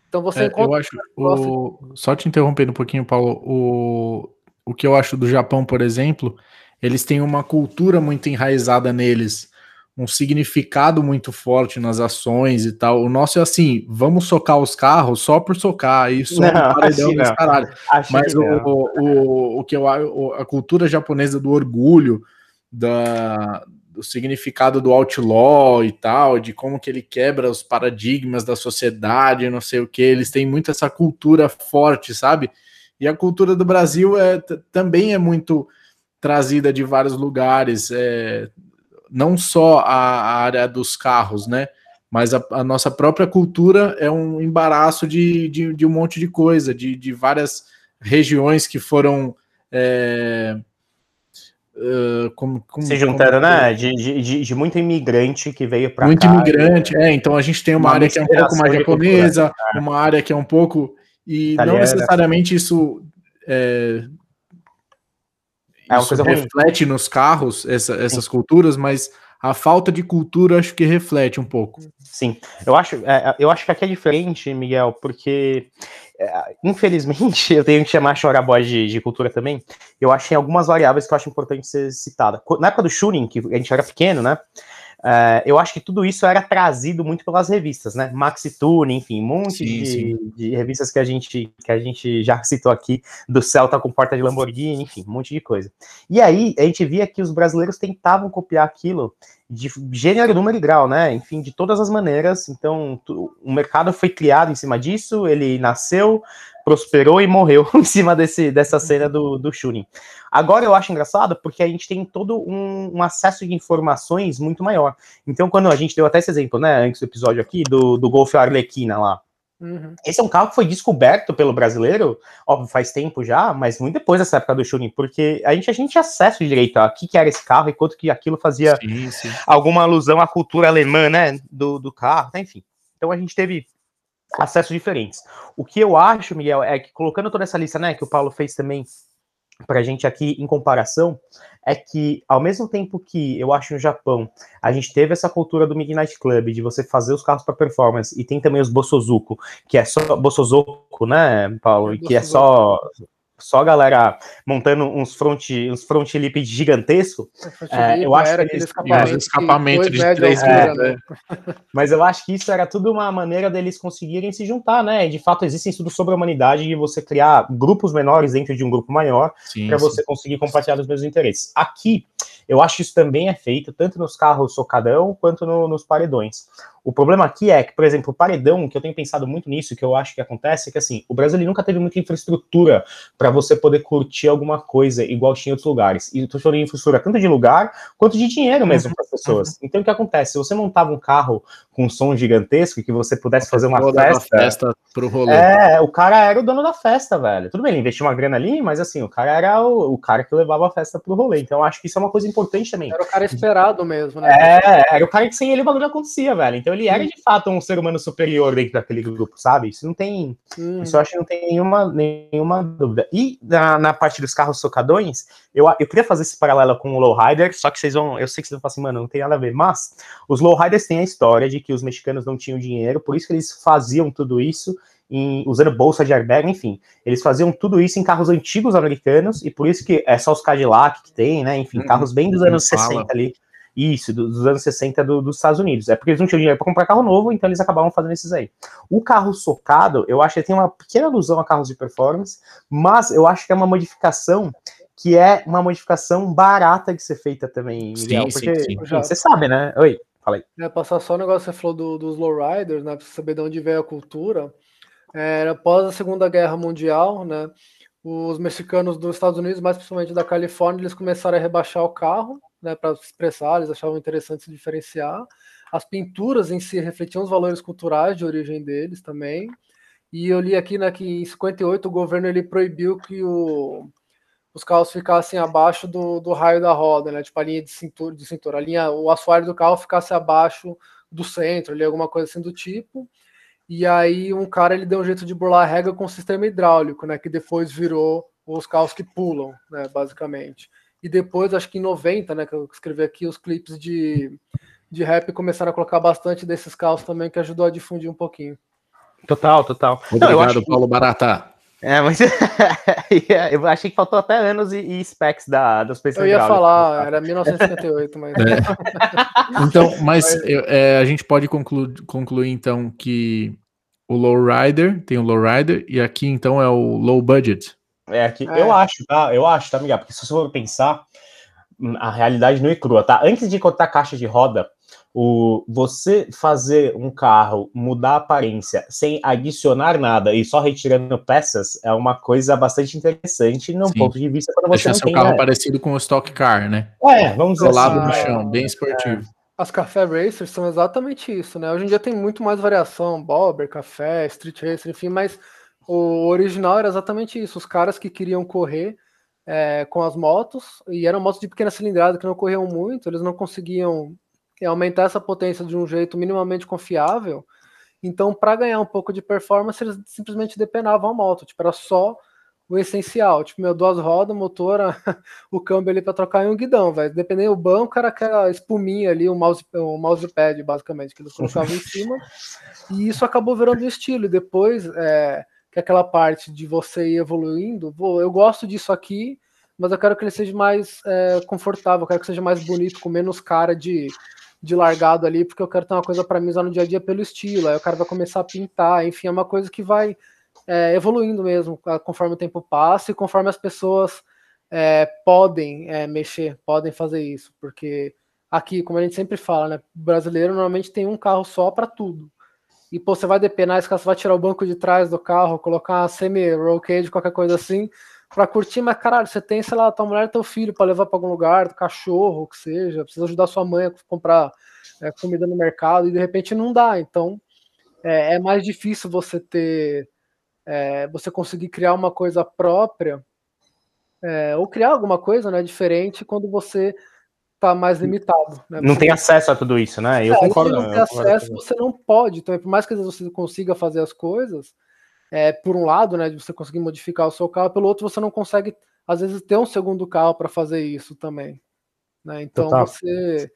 Então você é, encontra. Eu acho. O... Só te interrompendo um pouquinho, Paulo. O... o que eu acho do Japão, por exemplo, eles têm uma cultura muito enraizada neles, um significado muito forte nas ações e tal. O nosso é assim: vamos socar os carros só por socar, isso não, é um paredão desse caralho. Mas o, o, o, que eu a cultura japonesa do orgulho, da, do significado do outlaw e tal, de como que ele quebra os paradigmas da sociedade, não sei o que. Eles têm muito essa cultura forte, sabe? E a cultura do Brasil é, também é muito trazida de vários lugares, é, não só a, a, área dos carros, né? Mas a, a, nossa própria cultura é um embaraço de, de, de um monte de coisa, de, de várias regiões que foram. É, Uh, como, como, se juntando, como... né? De, de, de, muito imigrante que veio para Muito cá, imigrante, e... é. Então a gente tem uma, uma área que é um pouco mais japonesa, cultura, né? uma área que é um pouco. E Italiana. não necessariamente isso. É, é isso reflete ruim. nos carros, essa, essas culturas, mas a falta de cultura acho que reflete um pouco. Sim, eu acho, é, eu acho que aqui é diferente, Miguel, porque é, infelizmente eu tenho que chamar Choraboy de, de cultura também. Eu acho que tem algumas variáveis que eu acho importante ser citada. Na época do Shunin, que a gente era pequeno, né? Uh, eu acho que tudo isso era trazido muito pelas revistas, né? Maxi Tune, enfim, um monte sim, de, sim. de, revistas que a, gente, que a gente já citou aqui, do Celta com porta de Lamborghini, enfim, um monte de coisa. E aí a gente via que os brasileiros tentavam copiar aquilo de gênero, número e grau, né? Enfim, de todas as maneiras. Então, o mercado foi criado em cima disso, ele nasceu, prosperou e morreu em cima desse, dessa cena do, do shooting. Agora eu acho engraçado porque a gente tem todo um, um, acesso de informações muito maior. Então, quando a gente deu até esse exemplo, né, antes do episódio aqui, do, do Golf Arlequina lá. Uhum. Esse é um carro que foi descoberto pelo brasileiro, óbvio, faz tempo já, mas muito depois dessa época do shooting, porque a gente, a gente tinha acesso direito a que, que era esse carro e quanto que aquilo fazia sim, sim. alguma alusão à cultura alemã, né, do, do carro, enfim. Então a gente teve acessos diferentes. O que eu acho, Miguel, é que colocando toda essa lista, né, que o Paulo fez também para a gente aqui em comparação, é que ao mesmo tempo que eu acho no Japão a gente teve essa cultura do Midnight Club de você fazer os carros para performance e tem também os Bossozuko, que é só Bossozuko, né, Paulo, e que é só só a galera montando uns front, uns front lip gigantesco. É, eu acho que eles, escapamento, escapamento de três é, né? Mas eu acho que isso era tudo uma maneira deles conseguirem se juntar, né? E de fato existem estudos sobre a humanidade de você criar grupos menores dentro de um grupo maior para você conseguir compartilhar os mesmos interesses. Aqui eu acho que isso também é feito tanto nos carros socadão quanto no, nos paredões. O problema aqui é que, por exemplo, o paredão, que eu tenho pensado muito nisso, que eu acho que acontece, é que assim, o Brasil nunca teve muita infraestrutura para você poder curtir alguma coisa igual tinha em outros lugares. E estou falando de infraestrutura tanto de lugar quanto de dinheiro mesmo para as pessoas. Uhum. Então o que acontece? Se você montava um carro com um som gigantesco que você pudesse fazer uma festa. festa pro rolê. É, o cara era o dono da festa, velho. Tudo bem, ele investiu uma grana ali, mas assim, o cara era o, o cara que levava a festa pro rolê. Então eu acho que isso é uma coisa importante também. Era o cara esperado mesmo, né? É, era o cara que sem ele o bagulho acontecia, velho. Então ele era de fato um ser humano superior dentro daquele grupo, sabe? Isso não tem. Hum. Isso eu acho que não tem nenhuma, nenhuma dúvida. E na, na parte dos carros socadões, eu, eu queria fazer esse paralelo com o Lowrider, só que vocês vão. Eu sei que vocês vão falar assim, mano, não tem nada a ver. Mas os Lowriders têm a história de que os mexicanos não tinham dinheiro, por isso que eles faziam tudo isso em, usando bolsa de airbag, enfim. Eles faziam tudo isso em carros antigos americanos, e por isso que é só os Cadillac que tem, né? Enfim, uhum, carros bem dos anos 60 ali. Isso, dos anos 60 do, dos Estados Unidos. É porque eles não tinham dinheiro para comprar carro novo, então eles acabavam fazendo esses aí. O carro socado, eu acho que tem uma pequena alusão a carros de performance, mas eu acho que é uma modificação que é uma modificação barata de ser feita também, Miguel. Sim, porque sim, sim. você sabe, né? Oi, falei. É, passar só o negócio que você falou do, dos lowriders, né? Pra você saber de onde veio a cultura. É, após a Segunda Guerra Mundial, né? Os mexicanos dos Estados Unidos, mais principalmente da Califórnia, eles começaram a rebaixar o carro, né? Para expressar, eles achavam interessante se diferenciar. As pinturas em si refletiam os valores culturais de origem deles também. E eu li aqui né, que em 58 o governo ele proibiu que o, os carros ficassem abaixo do, do raio da roda, né? Tipo a linha de cintura, de cintura, a linha, o assoalho do carro ficasse abaixo do centro, ali, alguma coisa assim do tipo. E aí um cara ele deu um jeito de burlar a regra com o sistema hidráulico, né? Que depois virou os carros que pulam, né? Basicamente. E depois, acho que em 90, né? Que eu escrevi aqui, os clipes de, de rap começaram a colocar bastante desses carros também, que ajudou a difundir um pouquinho. Total, total. Obrigado, Não, Paulo Barata. É, mas eu achei que faltou até anos e, e specs da, dos PCs. Eu ia falar, era 1958, mas. É. Então, mas é, a gente pode concluir, concluir então que o lowrider tem o lowrider e aqui então é o low budget. É, aqui, é. eu acho, tá? Eu acho, tá, Miguel? Porque se você for pensar, a realidade não é crua, tá? Antes de cortar caixa de roda, o, você fazer um carro mudar a aparência sem adicionar nada e só retirando peças é uma coisa bastante interessante no Sim. ponto de vista quando você Deixa seu carro né? parecido com o Stock Car, né? É, vamos dizer assim. no chão, bem esportivo. É. As café racers são exatamente isso, né? Hoje em dia tem muito mais variação, bobber, café, street racer, enfim, mas o original era exatamente isso. Os caras que queriam correr é, com as motos, e eram motos de pequena cilindrada que não corriam muito, eles não conseguiam aumentar essa potência de um jeito minimamente confiável. Então, para ganhar um pouco de performance, eles simplesmente depenavam a moto, tipo, era só o essencial, tipo, meu, duas rodas, motor, o câmbio ali para trocar em um guidão, velho. Dependendo do banco, era aquela espuminha ali, o mouse, o mousepad, basicamente, que eles colocavam em cima. E isso acabou virando estilo. E depois, é, que aquela parte de você ir evoluindo, pô, eu gosto disso aqui, mas eu quero que ele seja mais é, confortável, eu quero que seja mais bonito, com menos cara de de largado ali, porque eu quero ter uma coisa para mim usar no dia a dia pelo estilo. Aí o cara vai começar a pintar, enfim, é uma coisa que vai é, evoluindo mesmo conforme o tempo passa e conforme as pessoas é, podem é, mexer, podem fazer isso, porque aqui, como a gente sempre fala, né, brasileiro normalmente tem um carro só para tudo. E pô, você vai depenar, esse você vai tirar o banco de trás do carro, colocar uma semi-roll cage, qualquer coisa assim, para curtir, mas caralho, você tem, sei lá, tua mulher e teu filho para levar para algum lugar, cachorro, o que seja, precisa ajudar sua mãe a comprar é, comida no mercado e de repente não dá. Então é, é mais difícil você ter, é, você conseguir criar uma coisa própria é, ou criar alguma coisa, né, diferente quando você tá mais limitado. Né? Não tem acesso a tudo isso, né? Eu é, concordo. Se não tem acesso, você não pode. Então, por mais que você consiga fazer as coisas é, por um lado, né, de você conseguir modificar o seu carro, pelo outro você não consegue, às vezes, ter um segundo carro para fazer isso também. Né? Então Total. você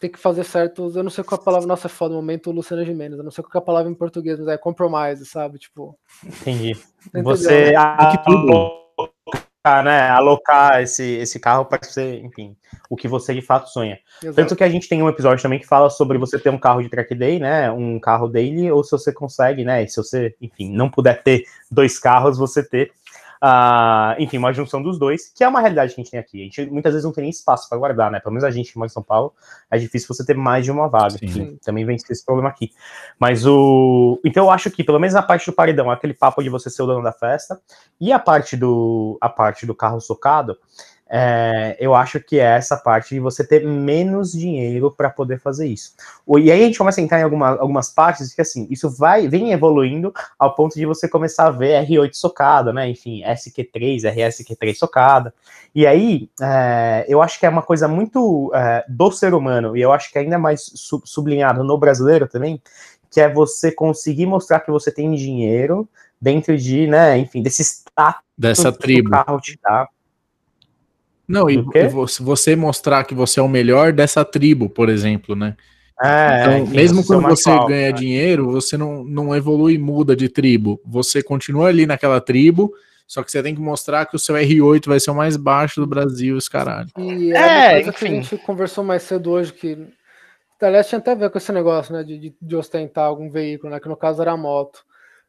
tem que fazer certos. Eu não sei qual a palavra, nossa, é foda, momento Luciana Gimenez, eu não sei qual é a palavra em português, mas é compromise, sabe? Tipo. Entendi. Você. Né? A, tudo né, alocar esse, esse carro para ser, enfim, o que você de fato sonha. Exato. Tanto que a gente tem um episódio também que fala sobre você ter um carro de track day, né, um carro daily, ou se você consegue, né, se você, enfim, não puder ter dois carros, você ter Uh, enfim, uma junção dos dois, que é uma realidade que a gente tem aqui. A gente muitas vezes não tem nem espaço para guardar, né? Pelo menos a gente que mora em São Paulo, é difícil você ter mais de uma vaga. Enfim, também vem esse problema aqui. Mas o. Então eu acho que, pelo menos na parte do paredão, aquele papo de você ser o dono da festa, e a parte do, a parte do carro socado. É, eu acho que é essa parte de você ter menos dinheiro para poder fazer isso. E aí a gente começa a entrar em alguma, algumas partes que assim, isso vai vem evoluindo ao ponto de você começar a ver R8 socada, né? Enfim, SQ3, RSQ3 socada. E aí é, eu acho que é uma coisa muito é, do ser humano, e eu acho que ainda mais sublinhado no brasileiro também, que é você conseguir mostrar que você tem dinheiro dentro de, né, enfim, desse status dessa tribo. Que o carro te dá. Não, e você mostrar que você é o melhor dessa tribo, por exemplo, né? É, então, enfim, mesmo quando você ganha né? dinheiro, você não, não evolui e muda de tribo. Você continua ali naquela tribo, só que você tem que mostrar que o seu R8 vai ser o mais baixo do Brasil, os caralho. E é, é que a gente conversou mais cedo hoje, que aliás tinha até a ver com esse negócio, né, de, de ostentar algum veículo, né, que no caso era a moto.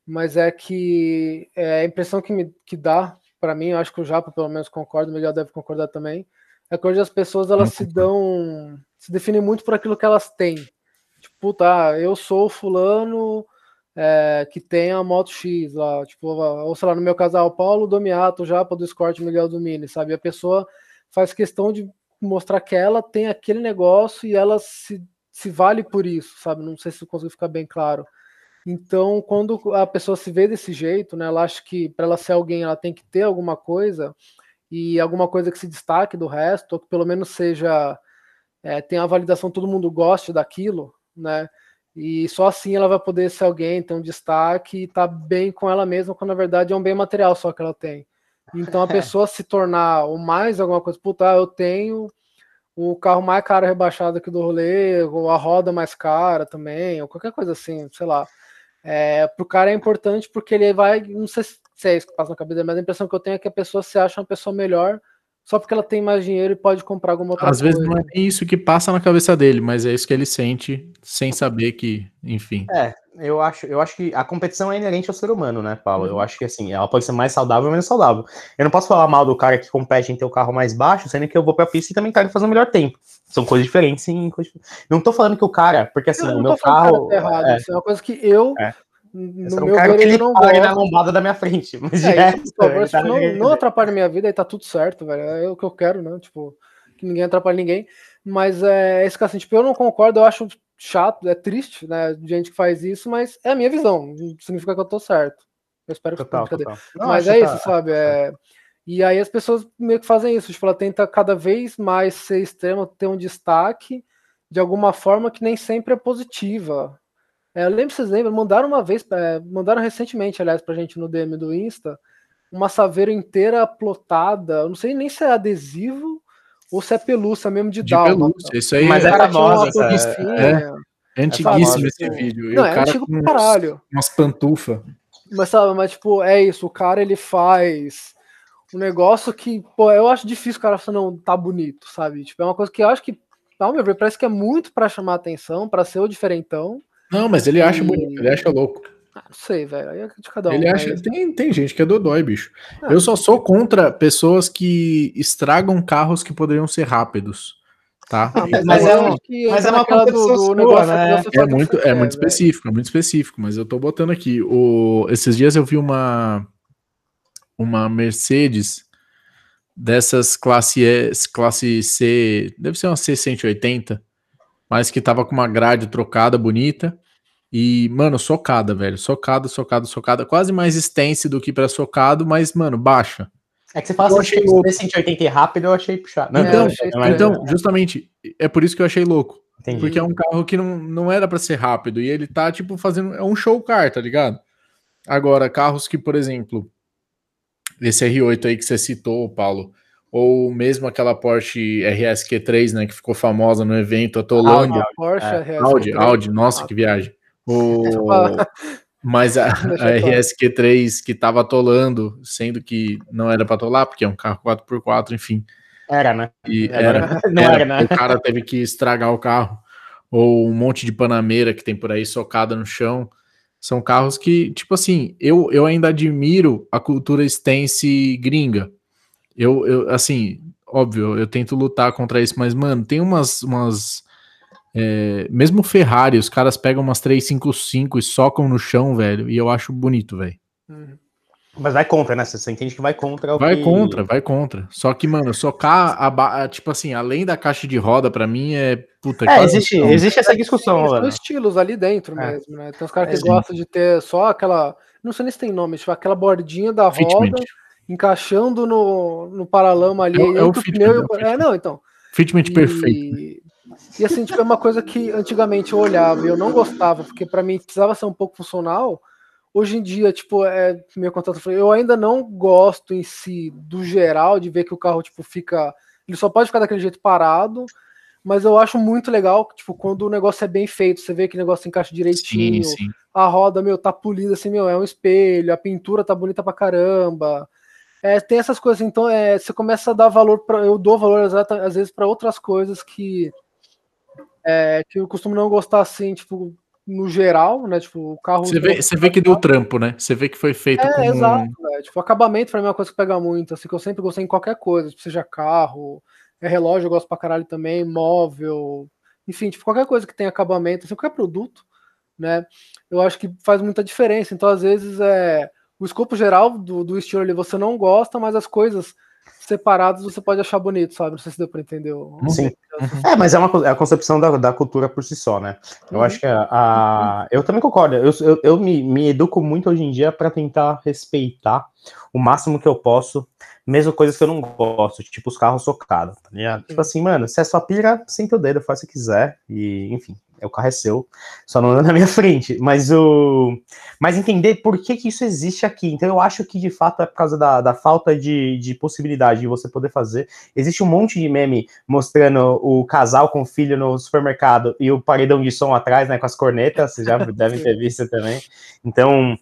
Mas é que é, a impressão que me que dá para mim, eu acho que o Japa pelo menos concorda, o Miguel deve concordar também, é que hoje as pessoas elas se dão, se definem muito por aquilo que elas têm. Tipo, tá, eu sou fulano é, que tem a moto X lá, tipo, ou sei lá, no meu caso, ah, Paulo Domiato, o Japa do Escort, o Miguel do Mini, sabe? A pessoa faz questão de mostrar que ela tem aquele negócio e ela se, se vale por isso, sabe? Não sei se eu consigo ficar bem claro. Então, quando a pessoa se vê desse jeito, né, ela acha que para ela ser alguém, ela tem que ter alguma coisa e alguma coisa que se destaque do resto, ou que pelo menos seja é, tenha a validação, todo mundo goste daquilo, né? E só assim ela vai poder ser alguém, ter um destaque e estar tá bem com ela mesma, quando na verdade é um bem material só que ela tem. Então a pessoa se tornar o mais alguma coisa, puta, eu tenho o carro mais caro rebaixado aqui do rolê, ou a roda mais cara também, ou qualquer coisa assim, sei lá. É, pro cara é importante porque ele vai, não sei se é isso que passa na cabeça, mas a impressão que eu tenho é que a pessoa se acha uma pessoa melhor só porque ela tem mais dinheiro e pode comprar alguma outra Às coisa. vezes não é isso que passa na cabeça dele, mas é isso que ele sente sem saber que, enfim. É, eu acho, eu acho que a competição é inerente ao ser humano, né, Paulo? Eu uhum. acho que assim, ela pode ser mais saudável ou menos saudável. Eu não posso falar mal do cara que compete em ter o carro mais baixo, sendo que eu vou pra pista e também quero fazer o melhor tempo. São coisas diferentes, sim. Coisas... Não tô falando que o cara, porque assim, o meu carro. Tá errado, é. Isso é uma coisa que eu é no meu cara que ele não pare na lombada da minha frente. Mas é, isso, por favor, tá não, não atrapalhe minha vida e tá tudo certo, velho. É o que eu quero, né? Tipo, que ninguém atrapalhe ninguém. Mas é esse caso assim, tipo, eu não concordo, eu acho chato, é triste, né? Gente que faz isso, mas é a minha visão. Não significa que eu tô certo. Eu espero que total, total. Não, Mas é isso, tá... sabe? É... E aí as pessoas meio que fazem isso, tipo, ela tenta cada vez mais ser extrema, ter um destaque de alguma forma que nem sempre é positiva. É, eu lembro, vocês lembram, mandaram uma vez, é, mandaram recentemente, aliás, pra gente no DM do Insta, uma saveira inteira plotada, eu não sei nem se é adesivo ou se é pelúcia mesmo de, de pelúcia, isso aí Mas é famosa, essa, é, é antiguíssimo é esse vídeo. Não, é antigo pra caralho. Umas pantufas. Mas sabe, mas tipo, é isso, o cara ele faz um negócio que, pô, eu acho difícil o cara falar, não, tá bonito, sabe? Tipo, é uma coisa que eu acho que, ao meu ver, parece que é muito para chamar atenção, para ser o diferentão. Não, mas ele acha e... bonito, ele acha louco. Ah, não sei, velho. Aí é de cada um. Ele acha. Mas... Tem, tem gente que é dodói, bicho. Ah. Eu só sou contra pessoas que estragam carros que poderiam ser rápidos. Tá? Ah, mas, mas, é, um, mas é uma coisa do, do negócio, né? É muito, é muito específico, é muito específico, mas eu tô botando aqui. O, esses dias eu vi uma uma Mercedes dessas classe S, classe C, deve ser uma C180, mas que tava com uma grade trocada bonita. E, mano, socada, velho. Socada, socada, socada. Quase mais extensa do que para socado, mas, mano, baixa. É que você fala assim, achei 180 rápido, eu achei puxado. Não, então, achei então justamente, é por isso que eu achei louco. Entendi. Porque é um carro que não, não era para ser rápido. E ele tá, tipo, fazendo. É um show car, tá ligado? Agora, carros que, por exemplo, esse R8 aí que você citou, Paulo, ou mesmo aquela Porsche RSQ3, né, que ficou famosa no evento atolando. Ah, Porsche é, Audi, Audi, nossa, que viagem. O... Mas a, a RSQ3 que estava atolando, sendo que não era para atolar, porque é um carro 4x4, enfim. Era, né? E era, não era, era, né? O cara teve que estragar o carro. Ou um monte de Panameira que tem por aí socada no chão. São carros que, tipo assim, eu, eu ainda admiro a cultura stance gringa. Eu, eu, assim, óbvio, eu tento lutar contra isso, mas, mano, tem umas, umas é, mesmo Ferrari, os caras pegam umas 355 e socam no chão, velho, e eu acho bonito, velho. Uhum. Mas vai contra, né? Você entende que vai contra o Vai que... contra, vai contra. Só que, mano, socar, a, tipo assim, além da caixa de roda, pra mim é. Puta, é, existe, existe essa discussão, São estilos ali dentro é. mesmo, né? Tem uns caras que é, gostam de ter só aquela. Não sei nem se tem nome, tipo, aquela bordinha da roda Fitment. encaixando no, no paralama ali. É, é o fitment, pneu, é, é, não, então. Fitment e... perfeito. E assim, tipo, é uma coisa que antigamente eu olhava e eu não gostava, porque para mim precisava ser um pouco funcional. Hoje em dia, tipo, é meu contato eu ainda não gosto em si do geral de ver que o carro tipo fica, ele só pode ficar daquele jeito parado, mas eu acho muito legal, tipo, quando o negócio é bem feito, você vê que o negócio encaixa direitinho, sim, sim. a roda, meu, tá polida assim, meu, é um espelho, a pintura tá bonita pra caramba. É, tem essas coisas, então é, você começa a dar valor para eu dou valor às vezes para outras coisas que é, que eu costumo não gostar assim, tipo, no geral, né? Tipo, o carro. Você vê, você vê que deu trampo, né? Você vê que foi feito é, com. Exato, é. Tipo, acabamento pra mim é uma coisa que pega muito, assim, que eu sempre gostei em qualquer coisa, tipo, seja carro, é relógio, eu gosto pra caralho também, móvel, enfim, tipo, qualquer coisa que tenha acabamento, assim, qualquer produto, né? Eu acho que faz muita diferença. Então, às vezes, é. O escopo geral do, do estilo ali você não gosta, mas as coisas separados você pode achar bonito, sabe? Não sei se deu para entender. Sim. É, mas é uma é a concepção da, da cultura por si só, né? Eu uhum. acho que a, a, eu também concordo. Eu, eu, eu me, me educo muito hoje em dia para tentar respeitar o máximo que eu posso, mesmo coisas que eu não gosto, tipo os carros socados, tá ligado? Tipo assim, mano, se é sua pira, senta o dedo, faz o que quiser, e enfim, o carro é seu, só não anda na minha frente. Mas o. Mas entender por que, que isso existe aqui. Então eu acho que de fato é por causa da, da falta de, de possibilidade de você poder fazer. Existe um monte de meme mostrando o casal com o filho no supermercado e o paredão de som atrás, né? Com as cornetas, vocês já devem ter visto também. Então.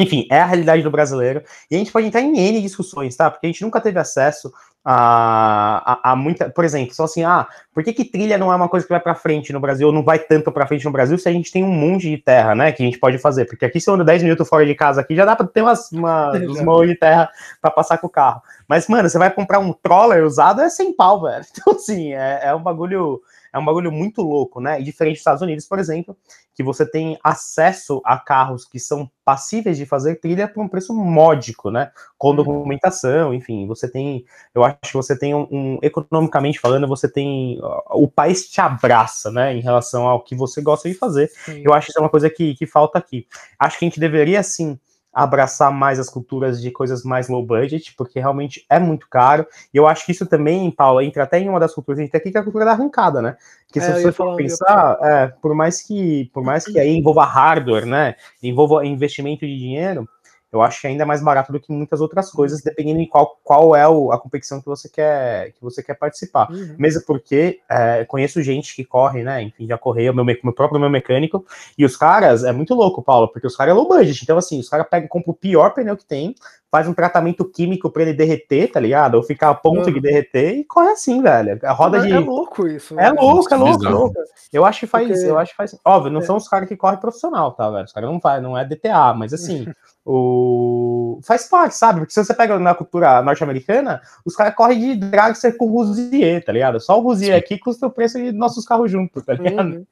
Enfim, é a realidade do brasileiro. E a gente pode entrar em N discussões, tá? Porque a gente nunca teve acesso a, a, a, muita, por exemplo, só assim, ah, por que, que trilha não é uma coisa que vai para frente no Brasil, ou não vai tanto para frente no Brasil, se a gente tem um monte de terra, né, que a gente pode fazer? Porque aqui, se eu ando 10 minutos fora de casa aqui, já dá para ter umas, uma, uns morros de terra para passar com o carro. Mas, mano, você vai comprar um troller usado, é sem pau, velho. Então, assim, é, é um bagulho é um bagulho muito louco, né? E diferente dos Estados Unidos, por exemplo, que você tem acesso a carros que são passíveis de fazer trilha por um preço módico, né? Com uhum. documentação, enfim, você tem, eu acho que você tem um, um economicamente falando, você tem, o país te abraça, né, em relação ao que você gosta de fazer. Sim. Eu acho que isso é uma coisa que, que falta aqui. Acho que a gente deveria, sim, abraçar mais as culturas de coisas mais low budget, porque realmente é muito caro. E eu acho que isso também, Paulo, entra até em uma das culturas, a gente tem aqui que é a cultura da arrancada, né? Que se é, você for pensar, é, por mais que por mais que aí envolva hardware, né? Envolva investimento de dinheiro, eu acho que é ainda mais barato do que muitas outras coisas, dependendo de qual, qual é o, a competição que você quer que você quer participar. Uhum. Mesmo porque é, conheço gente que corre, né? Enfim, já correu, meu, meu próprio meu mecânico, e os caras, é muito louco, Paulo, porque os caras é low budget. Então, assim, os caras pegam, compram o pior pneu que tem, faz um tratamento químico para ele derreter, tá ligado? Ou ficar a ponto uhum. de derreter e corre assim, velho. A roda é, de. É louco isso. É louco, é louco, é louco. Eu acho que faz, porque... eu acho que faz. Óbvio, não é. são os caras que correm profissional, tá, velho? Os caras não faz, não é DTA, mas assim. o... Faz parte, sabe? Porque se você pega na cultura norte-americana, os caras correm de dragster com Rousier, tá ligado? Só o Rousier aqui custa o preço de nossos carros juntos, tá ligado? Uhum.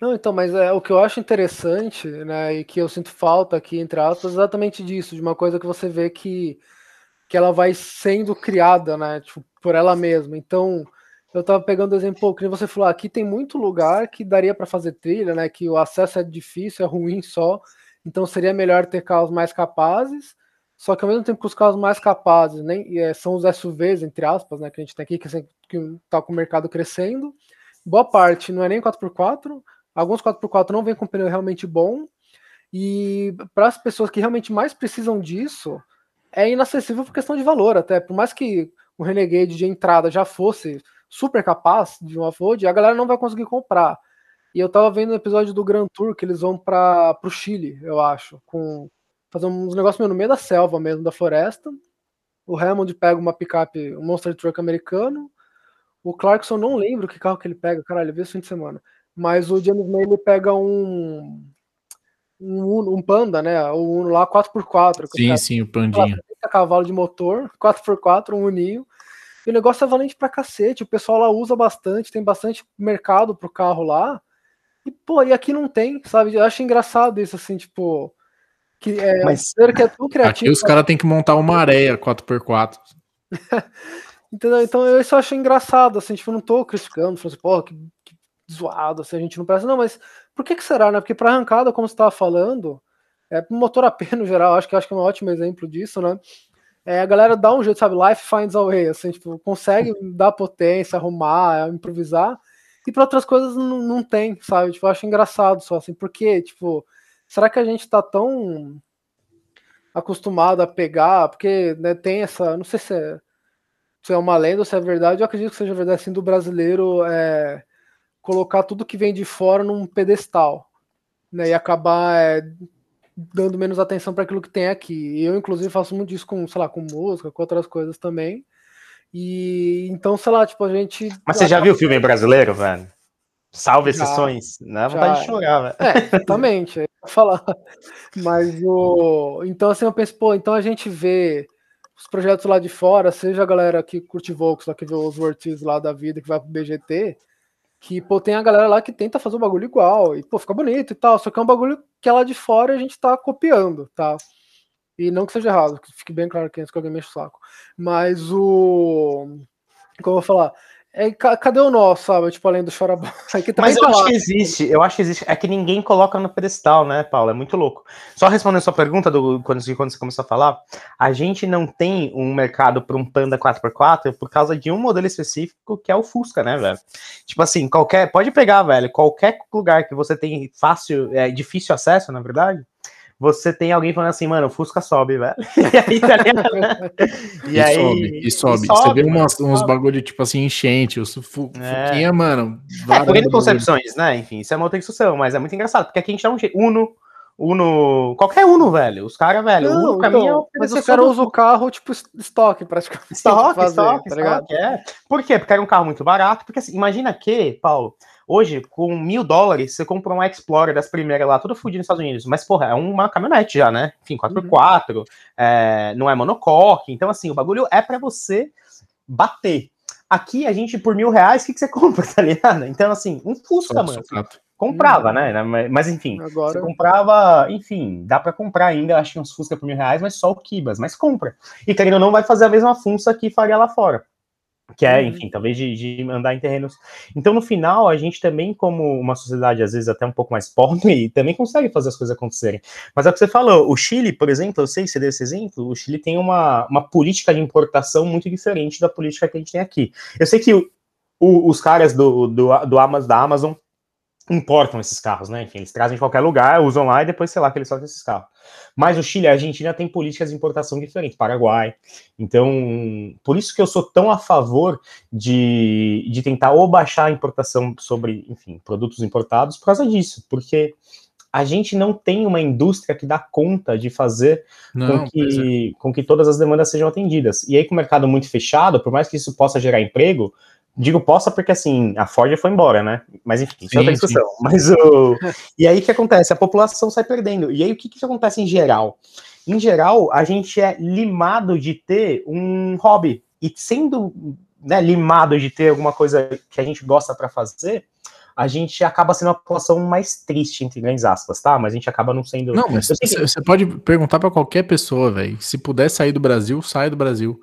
Não, então, mas é o que eu acho interessante, né, e que eu sinto falta aqui, entre aspas, exatamente disso, de uma coisa que você vê que, que ela vai sendo criada, né, tipo, por ela mesma. Então, eu tava pegando o exemplo, que você falou, aqui tem muito lugar que daria para fazer trilha, né, que o acesso é difícil, é ruim só, então seria melhor ter carros mais capazes, só que ao mesmo tempo que os carros mais capazes nem, é, são os SUVs, entre aspas, né, que a gente tem aqui, que está com o mercado crescendo. Boa parte não é nem 4x4, alguns 4x4 não vêm com pneu realmente bom, e para as pessoas que realmente mais precisam disso, é inacessível por questão de valor, até por mais que o Renegade de entrada já fosse super capaz de uma Ford, a galera não vai conseguir comprar. E eu tava vendo o episódio do Grand Tour que eles vão para o Chile, eu acho, com fazer uns negócios meio no meio da selva mesmo, da floresta. O Hammond pega uma picape, um Monster Truck americano. O Clarkson não lembro que carro que ele pega, caralho, vi esse fim de semana. Mas o James May ele pega um um, um Panda, né? O Uno lá 4x4. Sim, sim, o Pandinha. cavalo de motor, 4x4, um Uninho. E o negócio é valente pra cacete. O pessoal lá usa bastante, tem bastante mercado pro carro lá. E, pô, e aqui não tem, sabe? Eu acho engraçado isso, assim, tipo. Que é Mas- que é tão criativo. Aqui os caras têm que montar uma areia 4x4. Entendeu? Então eu isso eu acho engraçado, assim, tipo, eu não tô criticando, falando assim, porra, que, que zoado, assim, a gente não presta. Não, mas por que que será, né? Porque pra arrancada, como você tava falando, é motor AP no geral, acho que acho que é um ótimo exemplo disso, né? É, a galera dá um jeito, sabe? Life finds a way, assim, tipo, consegue dar potência, arrumar, improvisar, e para outras coisas não, não tem, sabe? Tipo, eu acho engraçado só, assim, porque, tipo, será que a gente tá tão acostumado a pegar, porque né, tem essa, não sei se é, se é uma lenda ou se é verdade, eu acredito que seja verdade, assim, do brasileiro é, colocar tudo que vem de fora num pedestal, né, e acabar é, dando menos atenção para aquilo que tem aqui. Eu, inclusive, faço muito isso com, sei lá, com música, com outras coisas também. E então, sei lá, tipo, a gente. Mas você já viu o filme brasileiro, velho? Salve Já, exceções. Dá vontade de chorar, velho. É, exatamente, é falar. Mas o. Então, assim, eu penso, pô, então a gente vê os projetos lá de fora, seja a galera que curte Volks, lá que vê os Ortiz lá da vida, que vai pro BGT, que, pô, tem a galera lá que tenta fazer o bagulho igual, e, pô, fica bonito e tal, só que é um bagulho que é lá de fora a gente tá copiando, tá? E não que seja errado, que fique bem claro que antes que alguém mexe o saco. Mas o. Como eu vou falar? É, ca- cadê o nosso, sabe? Tipo, além do também Mas eu tá acho lá. que existe, eu acho que existe. É que ninguém coloca no pedestal, né, Paulo? É muito louco. Só respondendo sua pergunta do quando, quando você começou a falar, a gente não tem um mercado para um Panda 4x4 por causa de um modelo específico que é o Fusca, né, velho? Tipo assim, qualquer. Pode pegar, velho, qualquer lugar que você tem fácil, é difícil acesso, na verdade. Você tem alguém falando assim, mano, o Fusca sobe, velho. E aí, tá ligado? E, sobe, e sobe. Você vê mano, umas, uns sobe. bagulho tipo assim, enchente. Os fu É. Fuquinha, mano. É, vários por N bagulho. concepções, né? Enfim, isso é uma outra discussão, mas é muito engraçado, porque aqui a gente dá um jeito. Uno, Uno, qualquer Uno, velho. Os caras, velho, Não, Uno pra mim é então, o mas os predecessor caras usam o carro, tipo, es- estoque, praticamente. Estoque, fazer, estoque, tá ligado? estoque, é. Por quê? Porque era um carro muito barato. Porque assim, imagina que, Paulo, hoje, com mil dólares, você compra um Explorer das primeiras lá, tudo fudido nos Estados Unidos. Mas, porra, é uma caminhonete já, né? Enfim, 4x4, é, não é monocoque. Então, assim, o bagulho é pra você bater. Aqui, a gente, por mil reais, o que, que você compra, tá ligado? Então, assim, um Fusca, mano. Comprava, Uhum. né? Mas, enfim, você Agora, comprava, enfim, dá pra comprar ainda, acho que uns Fusca por mil reais, mas só o Kibas, mas compra. E querendo ou não, vai fazer a mesma funça que faria lá fora. Que é, Uhum. enfim, talvez de, de andar em terrenos. Então, no final, a gente também, como uma sociedade, às vezes, até um pouco mais pobre, também consegue fazer as coisas acontecerem. Mas é o que você falou, o Chile, por exemplo, eu sei que você deu esse exemplo, o Chile tem uma, uma política de importação muito diferente da política que a gente tem aqui. Eu sei que o- o- os caras do, do, do Amazon, da Amazon importam esses carros, né? Enfim, eles trazem de qualquer lugar, usam lá e depois, sei lá, que eles fazem esses carros. Mas o Chile e a Argentina têm políticas de importação diferentes, Paraguai. Então, por isso que eu sou tão a favor de, de tentar ou baixar a importação sobre, enfim, produtos importados por causa disso, porque a gente não tem uma indústria que dá conta de fazer Não, com, pois é. que, com que todas as demandas sejam atendidas. E aí, com o mercado muito fechado, por mais que isso possa gerar emprego, digo possa porque assim, a Ford foi embora, né? Mas enfim, isso é outra sim. discussão. Mas o. E aí o que acontece? A população sai perdendo. E aí o que, que acontece em geral? Em geral, a gente é limado de ter um hobby. E sendo né, limado de ter alguma coisa que a gente gosta para fazer, a gente acaba sendo uma população mais triste, entre grandes aspas, tá? Mas a gente acaba não sendo. Não, mas você pode perguntar pra qualquer pessoa, velho. Se puder sair do Brasil, sai do Brasil.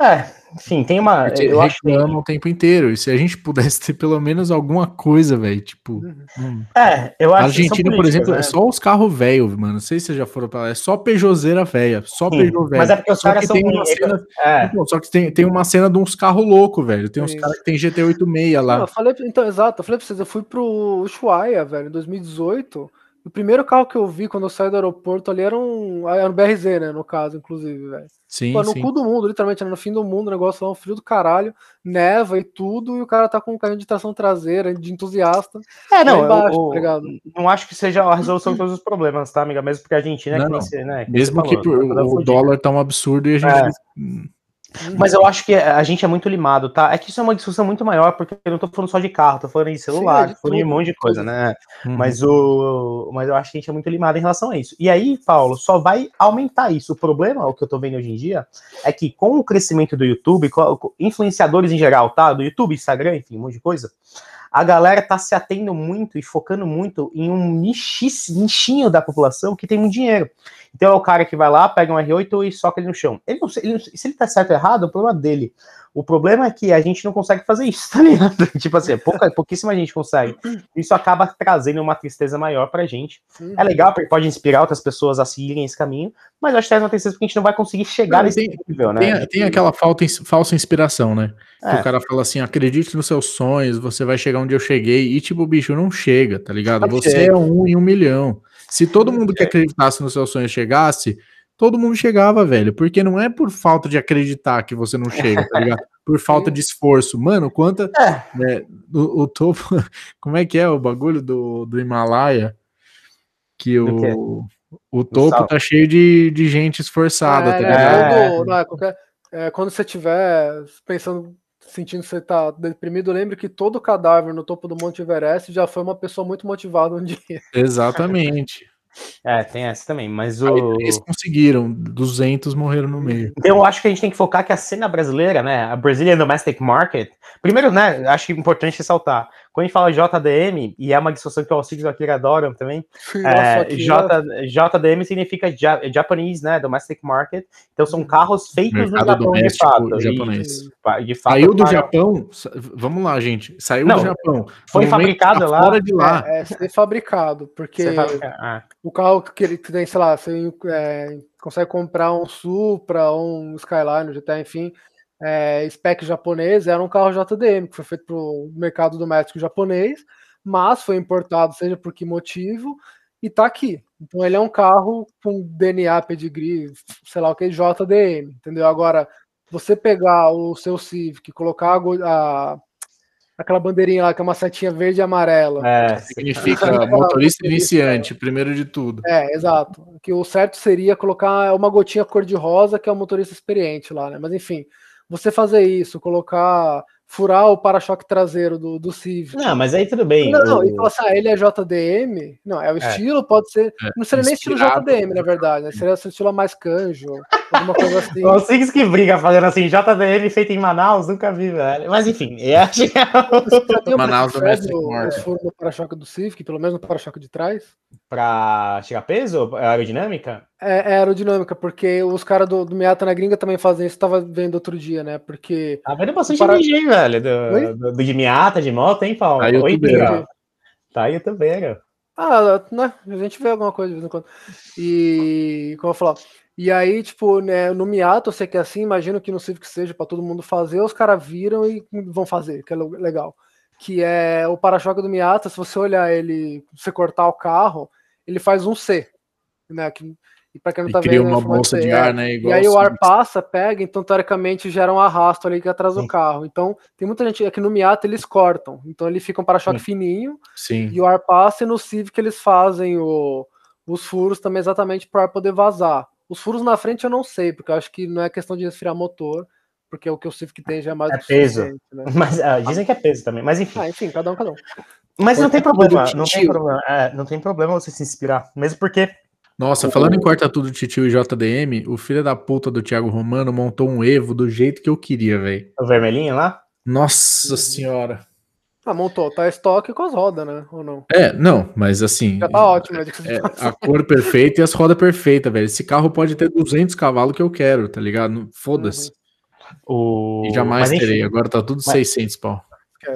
É, enfim, tem uma. Eu acho que. reclama o tempo inteiro. E se a gente pudesse ter pelo menos alguma coisa, velho, tipo. Uhum. hum. É, eu A acho que são Argentina, por exemplo, né? é só os carros velhos, mano. Não sei se vocês já foram pra lá. É só Peugeotzeira velha. Só Sim, Peugeot velho. Mas é porque os Só caras que são. tem uma cena, É, Então, só que tem, tem uma cena de uns carros loucos, velho. Tem uns Sim. caras que tem GT86 lá. Não, eu falei, então, exato, eu falei pra vocês, eu fui pro Ushuaia, velho, em 2018. O primeiro carro que eu vi quando eu saí do aeroporto ali era um, era um BRZ, né, no caso, inclusive, velho. sim, Pô, no sim. cu do mundo, literalmente, era no fim do mundo, o negócio lá, um frio do caralho, neva e tudo, e o cara tá com um carrinho de tração traseira, de entusiasta, é não, embaixo, eu, tá ligado? não acho que seja a resolução de todos os problemas, tá, amiga? Mesmo porque a Argentina é Não, que não. nem você, né? Mesmo você que falou, o, tá o dólar tá um absurdo e a gente. É. hum, Uhum. Mas eu acho que a gente é muito limado, tá? É que isso é uma discussão muito maior, porque eu não tô falando só de carro, tô falando de celular, Sim, é tô falando de um monte de coisa, né? Uhum. Mas, o, mas eu acho que a gente é muito limado em relação a isso. E aí, Paulo, só vai aumentar isso. O problema, o que eu tô vendo hoje em dia, é que com o crescimento do YouTube, influenciadores em geral, tá? Do YouTube, Instagram, enfim, um monte de coisa, a galera tá se atendo muito e focando muito em um nichinho da população que tem muito dinheiro. Então é o cara que vai lá, pega um R8 e soca ele no chão. Ele não, ele, se ele tá certo ou errado, é o problema dele. O problema é que a gente não consegue fazer isso, tá ligado? tipo assim, pouca, pouquíssima gente consegue. Isso acaba trazendo uma tristeza maior pra gente. É legal, porque pode inspirar outras pessoas a seguirem esse caminho, mas eu acho que traz uma tristeza porque a gente não vai conseguir chegar nesse tem, nível, né? Tem, tem aquela falta, falsa inspiração, né? É. Que o cara fala assim: acredite nos seus sonhos, você vai chegar onde eu cheguei. E, tipo, o bicho não chega, tá ligado? Você é um em um milhão. Se todo mundo que acreditasse no seu sonho chegasse, todo mundo chegava, velho. Porque não é por falta de acreditar que você não chega, tá ligado? Por falta de esforço. Mano, quanta. É. Né, o, o, topo. Como é que é o bagulho do, do Himalaia? Que o, o topo tá cheio de, de gente esforçada, tá é, tá ligado? É, do, não, é, qualquer, é, quando você tiver pensando sentindo que você tá deprimido, lembre que todo cadáver no topo do Monte Everest já foi uma pessoa muito motivada um dia. Exatamente. É, tem essa também, mas o... eles conseguiram, 200 morreram no meio. Eu acho que a gente tem que focar que a cena brasileira, né, a Brazilian Domestic Market, primeiro, né, acho importante ressaltar, quando a gente fala JDM, e é uma discussão que o Alcides aqui adoram também, é, J, JDM significa Japanese, né, Domestic Market, então são carros feitos Mercado no Japão de fato. Japonês. E, de fato saiu do para... Japão, vamos lá, gente, saiu Não, do Japão. Foi fabricado tá lá. Fora de lá. É, é ser fabricado, porque ah. o carro que ele tem, sei lá, você é, consegue comprar um Supra, um Skyline, um GT, enfim, é, spec japonês, era um carro JDM, que foi feito para o mercado doméstico japonês, mas foi importado, seja por que motivo, e está aqui. Então ele é um carro com DNA, pedigree, sei lá o que, JDM, entendeu? Agora, você pegar o seu Civic, colocar a, a aquela bandeirinha lá que é uma setinha verde e amarela. É, significa motorista iniciante, primeiro de tudo. É, exato. Que o certo seria colocar uma gotinha cor-de-rosa, que é o motorista experiente lá, né? Mas enfim, você fazer isso, colocar furar o para-choque traseiro do, do Civic. Não, mas aí tudo bem. Não, não, o... e falar assim, ah, ele é JDM. Não, é o é. estilo, é. pode ser. É. Não seria nem estilo JDM, na verdade, né? Seria estilo mais canjo, alguma coisa assim. Civic que briga fazendo assim, JDM feito em Manaus, nunca vi, velho. Mas enfim, é é Manaus do Mestre furo no para-choque do Civic, pelo menos no para-choque de trás. Pra tirar peso? Aerodinâmica? É, é aerodinâmica, porque os caras do, do Miata na gringa também fazem isso, tava vendo outro dia, né? Porque. Tá vendo bastante para... vídeo, velho, do, do, do, de Miata, de moto, hein, Paulo? Tá Oi, Tá youtubeiro. Ah, né? A gente vê alguma coisa de vez em quando. E. Como eu falar? E aí, tipo, né, no Miata, eu sei que é assim, imagino que no Civic seja para todo mundo fazer, os caras viram e vão fazer, que é legal. Que é o para-choque do Miata, se você olhar ele, você cortar o carro, ele faz um C, né? Que e para quem não tá cria vendo, uma bolsa de ar, né? e aí o ar passa, pega, então teoricamente gera um arrasto ali que atrás do carro. Então tem muita gente aqui no Miata eles cortam, então ele fica um para-choque fininho Sim. e o ar passa e no Civic eles fazem o, os furos também exatamente para poder vazar. Os furos na frente eu não sei, porque eu acho que não é questão de resfriar motor, porque o que o Civic tem já é mais é peso. Né? Mas uh, dizem que é peso também, mas enfim. Ah, enfim, cada um, cada um. Mas não tem problema, não tem problema, é, não tem problema você se inspirar, mesmo porque nossa, falando em corta tudo Titio e JDM, o filho da puta do Thiago Romano montou um Evo do jeito que eu queria, velho. O vermelhinho lá? Nossa senhora. Ah, montou, tá estoque com as rodas, né? Ou não? É, não, mas assim. Já tá ótimo, né? É, a cor perfeita e as rodas perfeitas, velho. Esse carro pode ter 200 cavalos que eu quero, tá ligado? Foda-se. Uhum. O... E jamais mas, terei, agora tá tudo mas... 600 pau.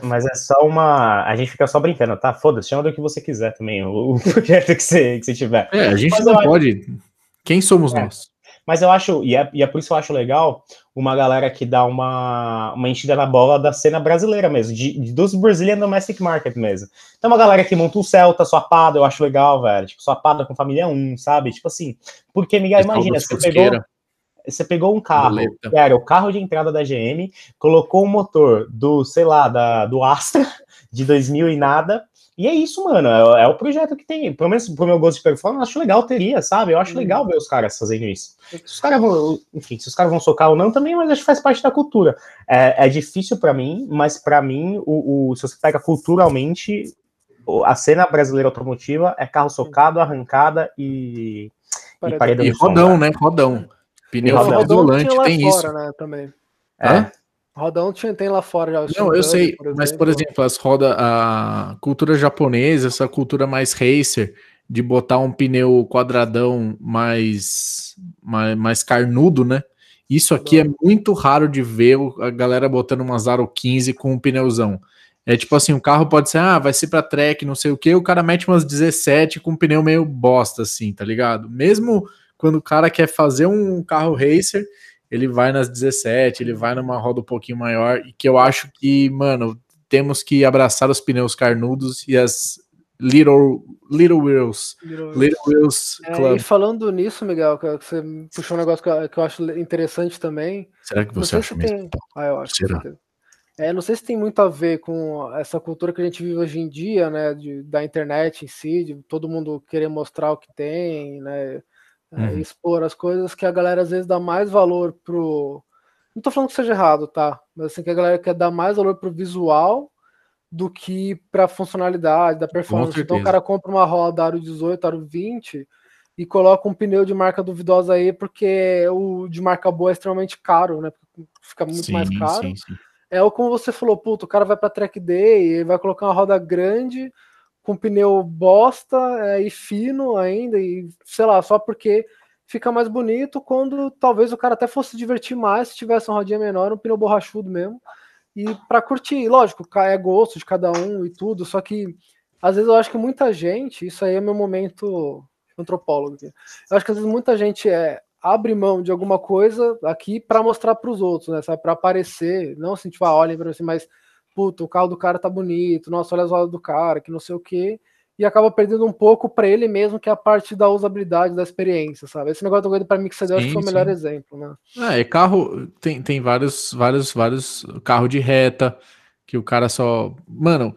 Mas é só uma. A gente fica só brincando, tá? Foda-se, chama do que você quiser também, o, projeto que você, que você tiver. É, a gente Mas não pode. Quem somos é. nós? Mas eu acho, e é, e é por isso que eu acho legal uma galera que dá uma, uma enchida na bola da cena brasileira mesmo, de, de, dos Brazilian Domestic Market mesmo. Então, uma galera que monta um Celta, pada, eu acho legal, velho. Tipo, pada com família 1, sabe? Tipo assim, porque, Miguel, imagina, você pegou, você pegou um carro, que era o carro de entrada da GM, colocou um motor do, sei lá, da, do Astra, de 2000 e nada, E é isso, mano. É, é, o projeto que tem. Pelo menos pro meu gosto de performance, eu acho legal, teria, sabe? Eu acho uhum. legal ver os caras fazendo isso. Se os caras vão, enfim, se os caras vão socar ou não também, mas acho que faz parte da cultura. É, é difícil para mim, mas para mim, o, o, se você pega culturalmente, a cena brasileira automotiva é carro socado, arrancada e. E, e rodão, né? Rodão. Pneu volante, tem fora, isso. Né, também. É. Rodão tinha, tem lá fora já. Não, eu sei, por mas por exemplo, as rodas, a cultura japonesa, essa cultura mais racer, de botar um pneu quadradão mais, mais, mais carnudo, né? Isso aqui é muito raro de ver a galera botando uma Zaro 15 com um pneuzão. É tipo assim, o carro pode ser, ah, vai ser para track, não sei o que, o cara mete umas 17 com um pneu meio bosta, assim, tá ligado? Mesmo quando o cara quer fazer um carro racer, ele vai nas 17, ele vai numa roda um pouquinho maior, e que eu acho que, mano, temos que abraçar os pneus carnudos e as Little, little Wheels. Little, little Wheels é, E falando nisso, Miguel, que você puxou um negócio que eu, que eu acho interessante também. Será que você acha mesmo? Tem... Ah, eu acho. Será? É, não sei se tem muito a ver com essa cultura que a gente vive hoje em dia, né, de, da internet em si, de todo mundo querer mostrar o que tem, né, é, uhum. expor as coisas que a galera às vezes dá mais valor pro. Não tô falando que seja errado, tá? Mas assim, que a galera quer dar mais valor pro visual do que pra funcionalidade, da performance. Então o cara compra uma roda Aro 18, Aro 20 e coloca um pneu de marca duvidosa aí, porque o de marca boa é extremamente caro, né? Fica muito sim, mais caro. Sim, sim. É o como você falou, puto, o cara vai pra track day, vai colocar uma roda grande com pneu bosta é, e fino ainda, e sei lá, só porque fica mais bonito quando talvez o cara até fosse se divertir mais se tivesse uma rodinha menor, um pneu borrachudo mesmo. E para curtir, lógico, é gosto de cada um e tudo, só que às vezes eu acho que muita gente, isso aí é meu momento antropólogo. Eu acho que às vezes muita gente é abre mão de alguma coisa aqui para mostrar para os outros, né? Para aparecer, não assim, tipo, ah, olhem para você, mas puta, o carro do cara tá bonito, nossa, olha as rodas do cara, que não sei o quê, e acaba perdendo um pouco para ele mesmo, que é a parte da usabilidade, da experiência, sabe? Esse negócio do Guido para Mixed, eu acho que foi o melhor exemplo, né? É, carro, tem, tem vários, vários, vários carro de reta, que o cara só. Mano,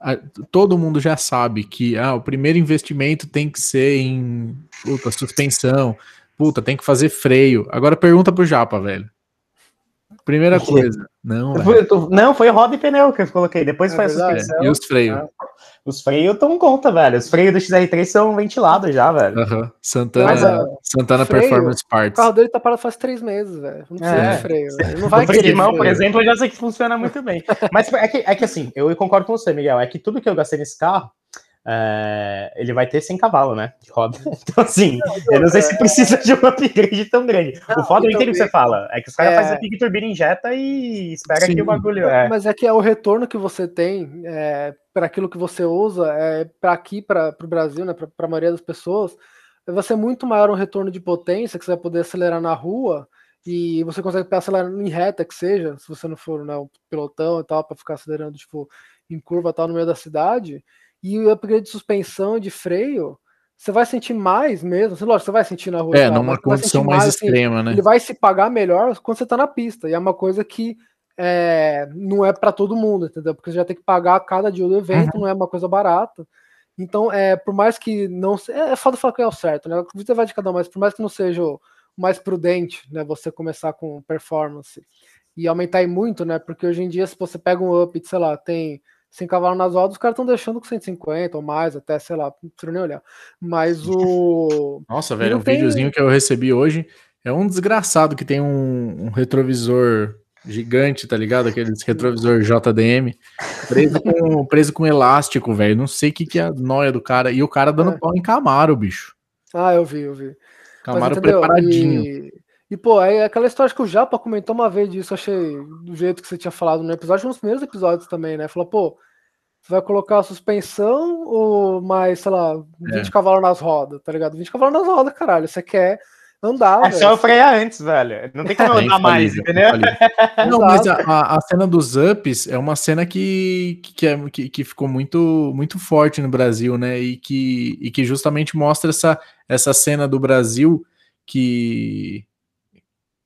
a, todo mundo já sabe que ah, o primeiro investimento tem que ser em puta, suspensão, puta, tem que fazer freio. Agora pergunta pro Japa, velho. Primeira coisa. Não, tu, não, foi roda e pneu que eu coloquei. Depois é foi a suspensão. E os freios? Ah, os freios estão conta, velho. Os freios do XR3 são ventilados já, velho. Uhum. Santana, Mas, uh, Santana freio, Performance Parts. O carro dele tá parado faz três meses, velho. Não precisa é. de freio. Não vai por exemplo, eu já sei que funciona muito bem. Mas é que, é que assim, eu concordo com você, Miguel. É que tudo que eu gastei nesse carro é, ele vai ter 100 cavalos, né? De roda. Então, assim, não, eu não sei se precisa de um upgrade tão grande. Não, o foda, eu entendo o que você fala. É que os caras é... fazem a pique turbina injeta e espera Sim. que o bagulho é. Mas é que é o retorno que você tem é, para aquilo que você usa, é, para aqui, para o Brasil, né? Para a maioria das pessoas, vai ser muito maior um retorno de potência que você vai poder acelerar na rua e você consegue acelerar em reta que seja, se você não for né, um pilotão e tal, para ficar acelerando tipo, em curva tal no meio da cidade e o upgrade de suspensão de freio, você vai sentir mais mesmo. Lógico, você vai sentir na rua. É, numa condição mais, mais assim, extrema, né? Ele vai se pagar melhor quando você tá na pista. E é uma coisa que é, não é para todo mundo, entendeu? Porque você já tem que pagar cada dia do evento, uhum. não é uma coisa barata. Então, é, por mais que não. É, é foda falar que é o certo, né? Você vai de cada um, mas por mais que não seja o mais prudente, né? Você começar com performance e aumentar muito, né? Porque hoje em dia, se você pega um up, sei lá, tem 100 cavalos nas rodas, os caras estão deixando com 150 ou mais, até, sei lá, não preciso nem olhar. Mas o. Nossa, velho, um tem... videozinho que eu recebi hoje é um desgraçado que tem um, um retrovisor gigante, tá ligado? Aqueles retrovisor JDM, preso com, preso com elástico, velho. Não sei o que, que é a noia do cara. E o cara dando é. pau em Camaro, bicho. Ah, eu vi, eu vi. Camaro Mas, preparadinho. E... E, pô, é aquela história que o Japa comentou uma vez disso, achei do jeito que você tinha falado no episódio, nos primeiros episódios também, né? Falou, pô, você vai colocar a suspensão ou mais, sei lá, 20 é. cavalos nas rodas, tá ligado? 20 cavalos nas rodas, caralho. Você quer andar. É velho. só eu frear antes, velho. Não tem como andar mais, entendeu? Não, mas a, a, cena dos ups é uma cena que, que, é, que, que, ficou muito, muito forte no Brasil, né? E que, e que justamente mostra essa, essa cena do Brasil que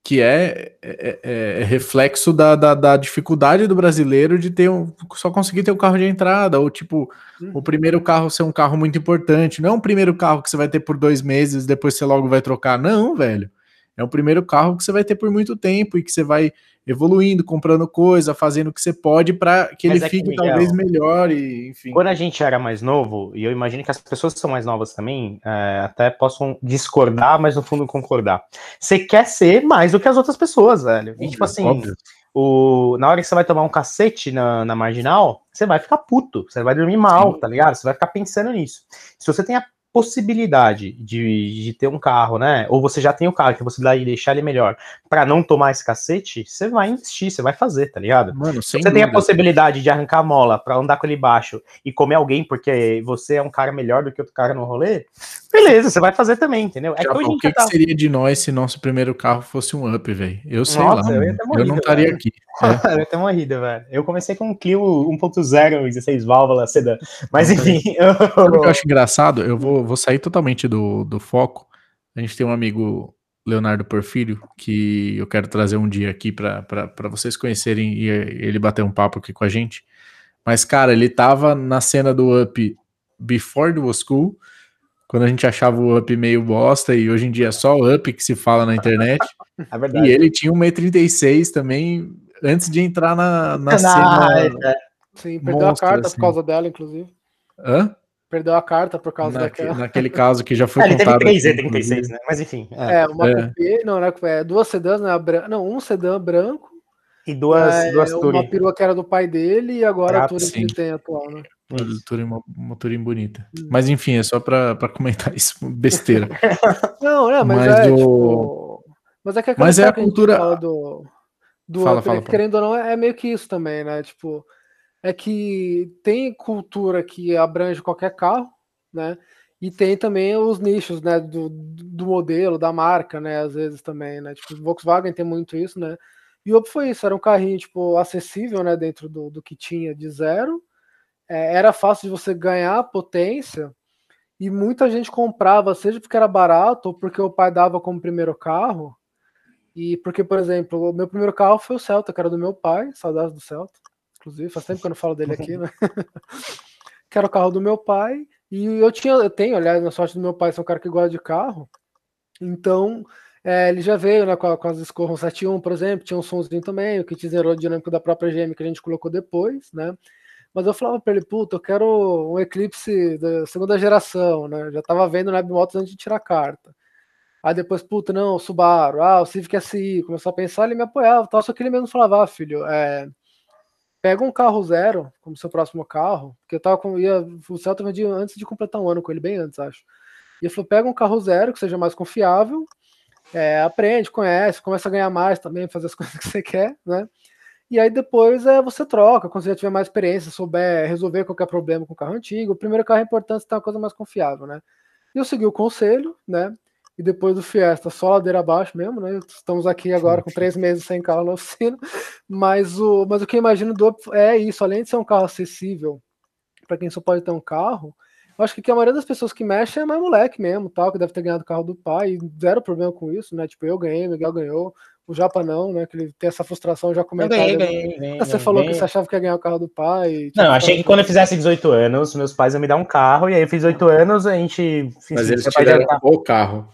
que é, é, é, é reflexo da, da, da, dificuldade do brasileiro de ter um, só conseguir ter um carro de entrada, ou tipo, uhum. o primeiro carro ser um carro muito importante. Não é um primeiro carro que você vai ter por dois meses, depois você logo vai trocar. Não, velho. É o primeiro carro que você vai ter por muito tempo e que você vai evoluindo, comprando coisa, fazendo o que você pode para que Mas ele é fique que, talvez melhor e enfim. Quando a gente era mais novo, e eu imagino que as pessoas que são mais novas também é, até possam discordar, mas no fundo concordar. Você quer ser mais do que as outras pessoas, velho. E tipo assim, o, na hora que você vai tomar um cacete na, na marginal, você vai ficar puto, você vai dormir mal, Sim. tá ligado? Você vai ficar pensando nisso. Se você tem a possibilidade de, de ter um carro, né? Ou você já tem o carro, que você vai deixar ele melhor, para não tomar esse cacete, você vai investir, você vai fazer, tá ligado? Mano, você dúvida. tem a possibilidade de arrancar a mola para andar com ele baixo e comer alguém porque você é um cara melhor do que outro cara no rolê, beleza, você vai fazer também, entendeu? É que o que, tá... que, seria de nós se nosso primeiro carro fosse um up, velho? Eu sei Nossa, lá, eu, eu, não estaria aqui. É. eu ia ter morrido, velho. Eu comecei com um Clio 1.0, 16 válvulas, sedã. Mas enfim. Eu... o que eu acho engraçado? Eu vou, vou sair totalmente do, do foco. A gente tem um amigo, Leonardo Porfírio, que eu quero trazer um dia aqui para vocês conhecerem e ele bater um papo aqui com a gente. Mas, cara, ele tava na cena do Up Before the Was Cool, quando a gente achava o Up meio bosta, e hoje em dia é só o Up que se fala na internet. É verdade. E ele tinha 1,36m também, antes de entrar na, na cena. É. Sim, perdeu monstra, a carta assim. por causa dela, inclusive. Hã? Perdeu a carta por causa Naque, daquela. Naquele caso que já foi é, contado. Ele teve 3 36, né? Mas enfim. É, é uma é. Coupé, não, né? É, duas sedãs, né? Não, um sedã branco. E duas, é, duas Uma perua que era do pai dele e agora ah, a Touring que ele tem atual, né? Touring, uma Touring bonita. Hum. Mas enfim, é só pra comentar isso, besteira. não, é, mas, mas é, o... tipo... Mas é que mas é a cultura... do, do fala, fala, querendo ou não, é meio que isso também, né? Tipo, é que tem cultura que abrange qualquer carro, né? E tem também os nichos, né, do, do modelo, da marca, né, às vezes também, né, tipo, Volkswagen tem muito isso, né, e o foi isso, era um carrinho, tipo, acessível, né, dentro do, do que tinha de zero, é, era fácil de você ganhar potência, e muita gente comprava, seja porque era barato, ou porque o pai dava como primeiro carro, e porque, por exemplo, o meu primeiro carro foi o Celta, que era do meu pai, saudades do Celta, inclusive, faz tempo que eu não falo dele aqui, né, que era o carro do meu pai, e eu tinha, eu tenho, aliás, na sorte do meu pai, sou um cara que gosta de carro. Então, é, ele já veio né, com, a, com as Scorron 71, por exemplo, tinha um somzinho também, o kit aerodinâmico da própria GM que a gente colocou depois, né? Mas eu falava para ele, puta, eu quero um Eclipse da segunda geração, né? já tava vendo na Motos antes de tirar a carta. Aí depois, puta, não, o Subaru, ah, o Civic SI, começou a pensar, ele me apoiava, tal, só que ele mesmo falava, ah, filho, é, pega um carro zero como seu próximo carro, porque eu tava com. Ia, o Celta vendia antes de completar um ano com ele, bem antes, acho. E ele falou: pega um carro zero que seja mais confiável, é, aprende, conhece, começa a ganhar mais também, fazer as coisas que você quer, né? E aí depois é, você troca, quando você já tiver mais experiência, souber resolver qualquer problema com o carro antigo. O primeiro carro é importante ter uma coisa mais confiável, né? E eu segui o conselho, né? e depois do Fiesta só ladeira abaixo mesmo, né? Estamos aqui agora com três meses sem carro na oficina, mas o, mas o que eu imagino do é isso, além de ser um carro acessível para quem só pode ter um carro, eu acho que a maioria das pessoas que mexem é mais moleque mesmo, tal, que deve ter ganhado o carro do pai, e zero problema com isso, né? Tipo, eu ganhei, o Miguel ganhou, o Japa não, né? Que ele tem essa frustração já comentada. Ganhei, ganhei, ganhei, você falou que você achava que ia ganhar o carro do pai. Tipo, não, achei que quando eu fizesse 18 anos, meus pais iam me dar um carro, e aí eu fiz 18 anos, a gente. Mas eles tiraram o carro.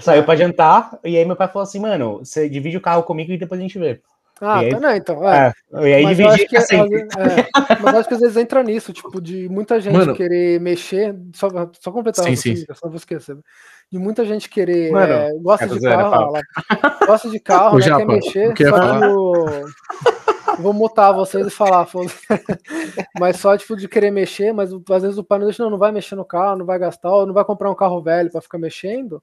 Saiu pra jantar, e aí meu pai falou assim, mano, você divide o carro comigo e depois a gente vê. Ah, aí, tá, não, então. É. é e aí mas dividi que, assim. é, mas acho que às vezes entra nisso, tipo, de muita gente mano, querer mexer, só, só completar, sim, sim. só vou esquecer. De muita gente querer. Mano, é, gosta, de carro, lá, gosta de carro, né, quer mexer, que só que o, Vou mutar vocês e falar, mas só tipo de querer mexer, mas às vezes o pai não deixa, não, não vai mexer no carro, não vai gastar, ou não vai comprar um carro velho para ficar mexendo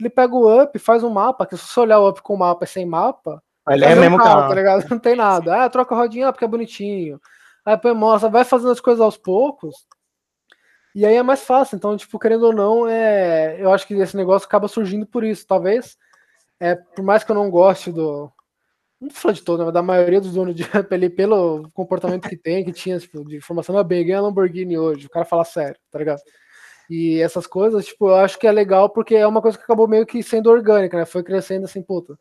ele pega o up, faz um mapa, que se você olhar o up com o mapa é sem mapa, ele é mesmo carro, carro, tá ligado? Não tem nada. Ah, troca a rodinha porque é bonitinho. Aí põe mostra, vai fazendo as coisas aos poucos. E aí é mais fácil. Então, tipo, querendo ou não, é, eu acho que esse negócio acaba surgindo por isso. Talvez, é, por mais que eu não goste do. Não falo de todo, mas da maioria dos donos de ali, pelo comportamento que tem, que tinha, tipo, de informação, ah, bem, ganha Lamborghini hoje. O cara fala sério, tá ligado? E essas coisas, tipo, eu acho que é legal porque é uma coisa que acabou meio que sendo orgânica, né? Foi crescendo assim, puta.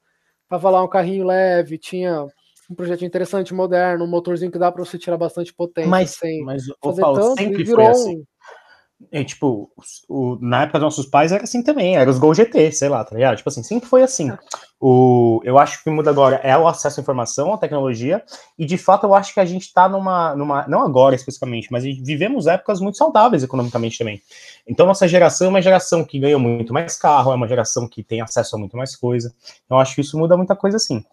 Tava lá um carrinho leve, tinha um projeto interessante, moderno, um motorzinho que dá para você tirar bastante potência mas, sem mas fazer tanto, sempre e foi virou assim. E, tipo, o, na época dos nossos pais era assim também, era os Gol GT, sei lá, tá ligado? Tipo assim, sempre foi assim. O, eu acho que o que muda agora é o acesso à informação, à tecnologia, e de fato eu acho que a gente tá numa, numa não agora especificamente, mas vivemos épocas muito saudáveis economicamente também. Então nossa geração é uma geração que ganha muito mais carro, é uma geração que tem acesso a muito mais coisa. Então eu acho que isso muda muita coisa assim.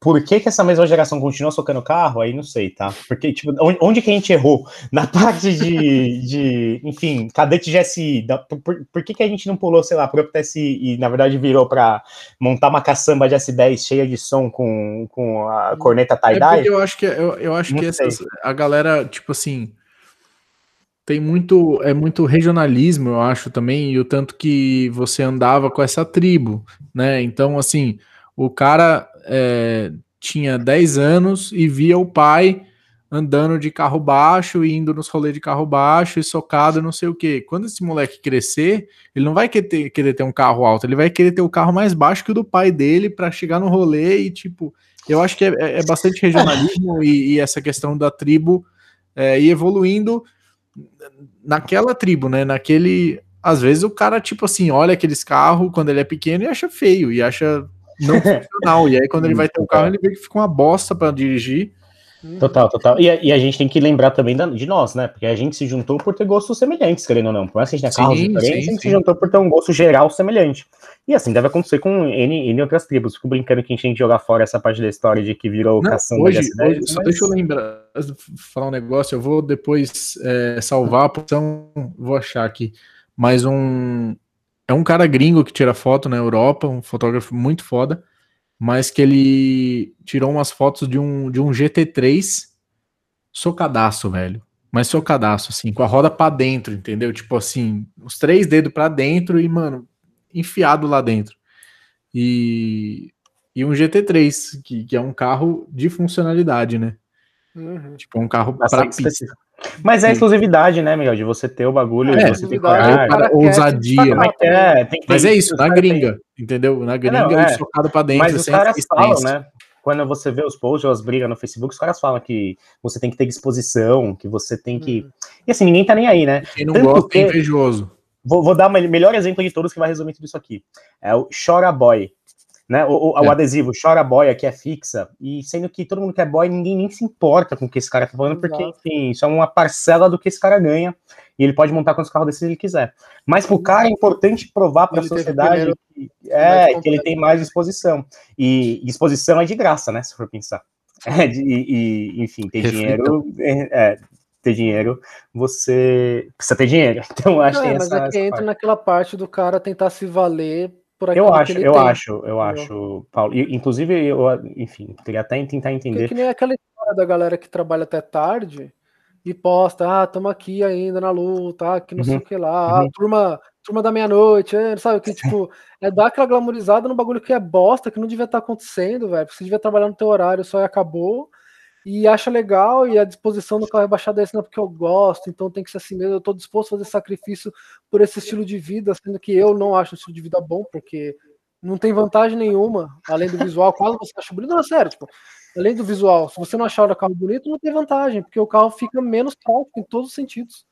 Por que, que essa mesma geração continua socando carro? Aí não sei, tá? Porque, tipo, onde, onde que a gente errou? Na parte de, de enfim, cadete GSI. Da, por, por que, que a gente não pulou, sei lá, pro TSI e, na verdade, virou pra montar uma caçamba de S10 cheia de som com, com a corneta É tie-dye? porque eu acho que, eu, eu acho Não que essas, a galera, tipo assim, tem muito, é muito regionalismo, eu acho também, e o tanto que você andava com essa tribo, né? Então, assim, o cara é, tinha 10 anos e via o pai andando de carro baixo, e indo nos rolês de carro baixo e socado, não sei o quê. Quando esse moleque crescer, ele não vai querer ter, querer ter um carro alto, ele vai querer ter o carro mais baixo que o do pai dele para chegar no rolê e, tipo, eu acho que é, é bastante regionalismo e, e, essa questão da tribo é, ir evoluindo naquela tribo, né? Naquele. Às vezes o cara, tipo assim, olha aqueles carros quando ele é pequeno e acha feio, e acha não funcional. e aí, quando ele vai ter o carro, ele vê que fica uma bosta para dirigir. Total, total. E a, e a, gente tem que lembrar também da, de nós, né? Porque a gente se juntou por ter gostos semelhantes, querendo ou não. Por mais que a gente tenha carros diferentes, sim, a gente sim. se juntou por ter um gosto geral semelhante. E assim deve acontecer com N, N outras tribos. Fico brincando que a gente tem que jogar fora essa parte da história de que virou Não, caçamba hoje, de S10, hoje, só mas- deixa eu lembrar, falar um negócio, eu vou depois é, salvar a posição, vou achar aqui, mas um, é um cara gringo que tira foto na Europa, um fotógrafo muito foda, mas que ele tirou umas fotos de um, de um GT3 socadaço, velho, mas socadaço, assim, com a roda pra dentro, entendeu? Tipo assim, os três dedos pra dentro e, mano, enfiado lá dentro. E, e um GT3, que, que é um carro de funcionalidade, né? Uhum. Tipo, um carro pra pista. Mas é a Sim. É, de você ter exclusividade, coragem. o cara Cara, quer ousadia, se Como é destacar que é? Tem que ter Mas é isso, na gringa, entendeu? Na gringa não, e é. socado pra dentro. Mas os sem caras falam, né? Quando você vê os posts ou as brigas no Facebook, os caras falam que você tem que ter disposição, que você tem que. Uhum. E assim, ninguém tá nem aí, né? Quem não Tanto gosta que- é invejoso. Vou, vou dar o melhor exemplo de todos que vai resumir tudo isso aqui. É o Chora Boy. Né? O, o- o É. adesivo Chora Boy aqui é fixa, e sendo que todo mundo que é boy, ninguém nem se importa com o que esse cara tá falando, porque, Exato. enfim, isso é uma parcela do que esse cara ganha, e ele pode montar quantos carros desses ele quiser. Mas pro cara é importante provar para a sociedade que, é, que ele tem mais disposição. E disposição é de graça, né? Se for pensar. É, de- e, enfim, ter dinheiro. É, é, ter dinheiro, você precisa ter dinheiro. Então, acho Não, que é, tem mas essa, é que essa entra parte. naquela parte do cara tentar se valer por aquilo Eu que acho, ele eu tem. acho, eu acho, Paulo. E, inclusive, eu, enfim, queria até tentar Porque entender. que nem aquela história da galera que trabalha até tarde e posta, ah, estamos aqui ainda na luta, ah, que não sei Uhum, o que lá, ah, uhum. turma, turma da meia-noite, é, sabe? Que tipo, é dar aquela glamorizada no bagulho que é bosta, que não devia estar acontecendo, velho. Você devia trabalhar no teu horário só e acabou. E acha legal, e a disposição do carro é baixada assim, não é porque eu gosto, então tem que ser assim mesmo. Eu tô disposto a fazer sacrifício por esse estilo de vida, sendo que eu não acho um estilo de vida bom, porque não tem vantagem nenhuma, além do visual. Quase você acha bonito, não, é sério, tipo, além do visual, se você não achar o carro bonito, não tem vantagem, porque o carro fica menos prático em todos os sentidos.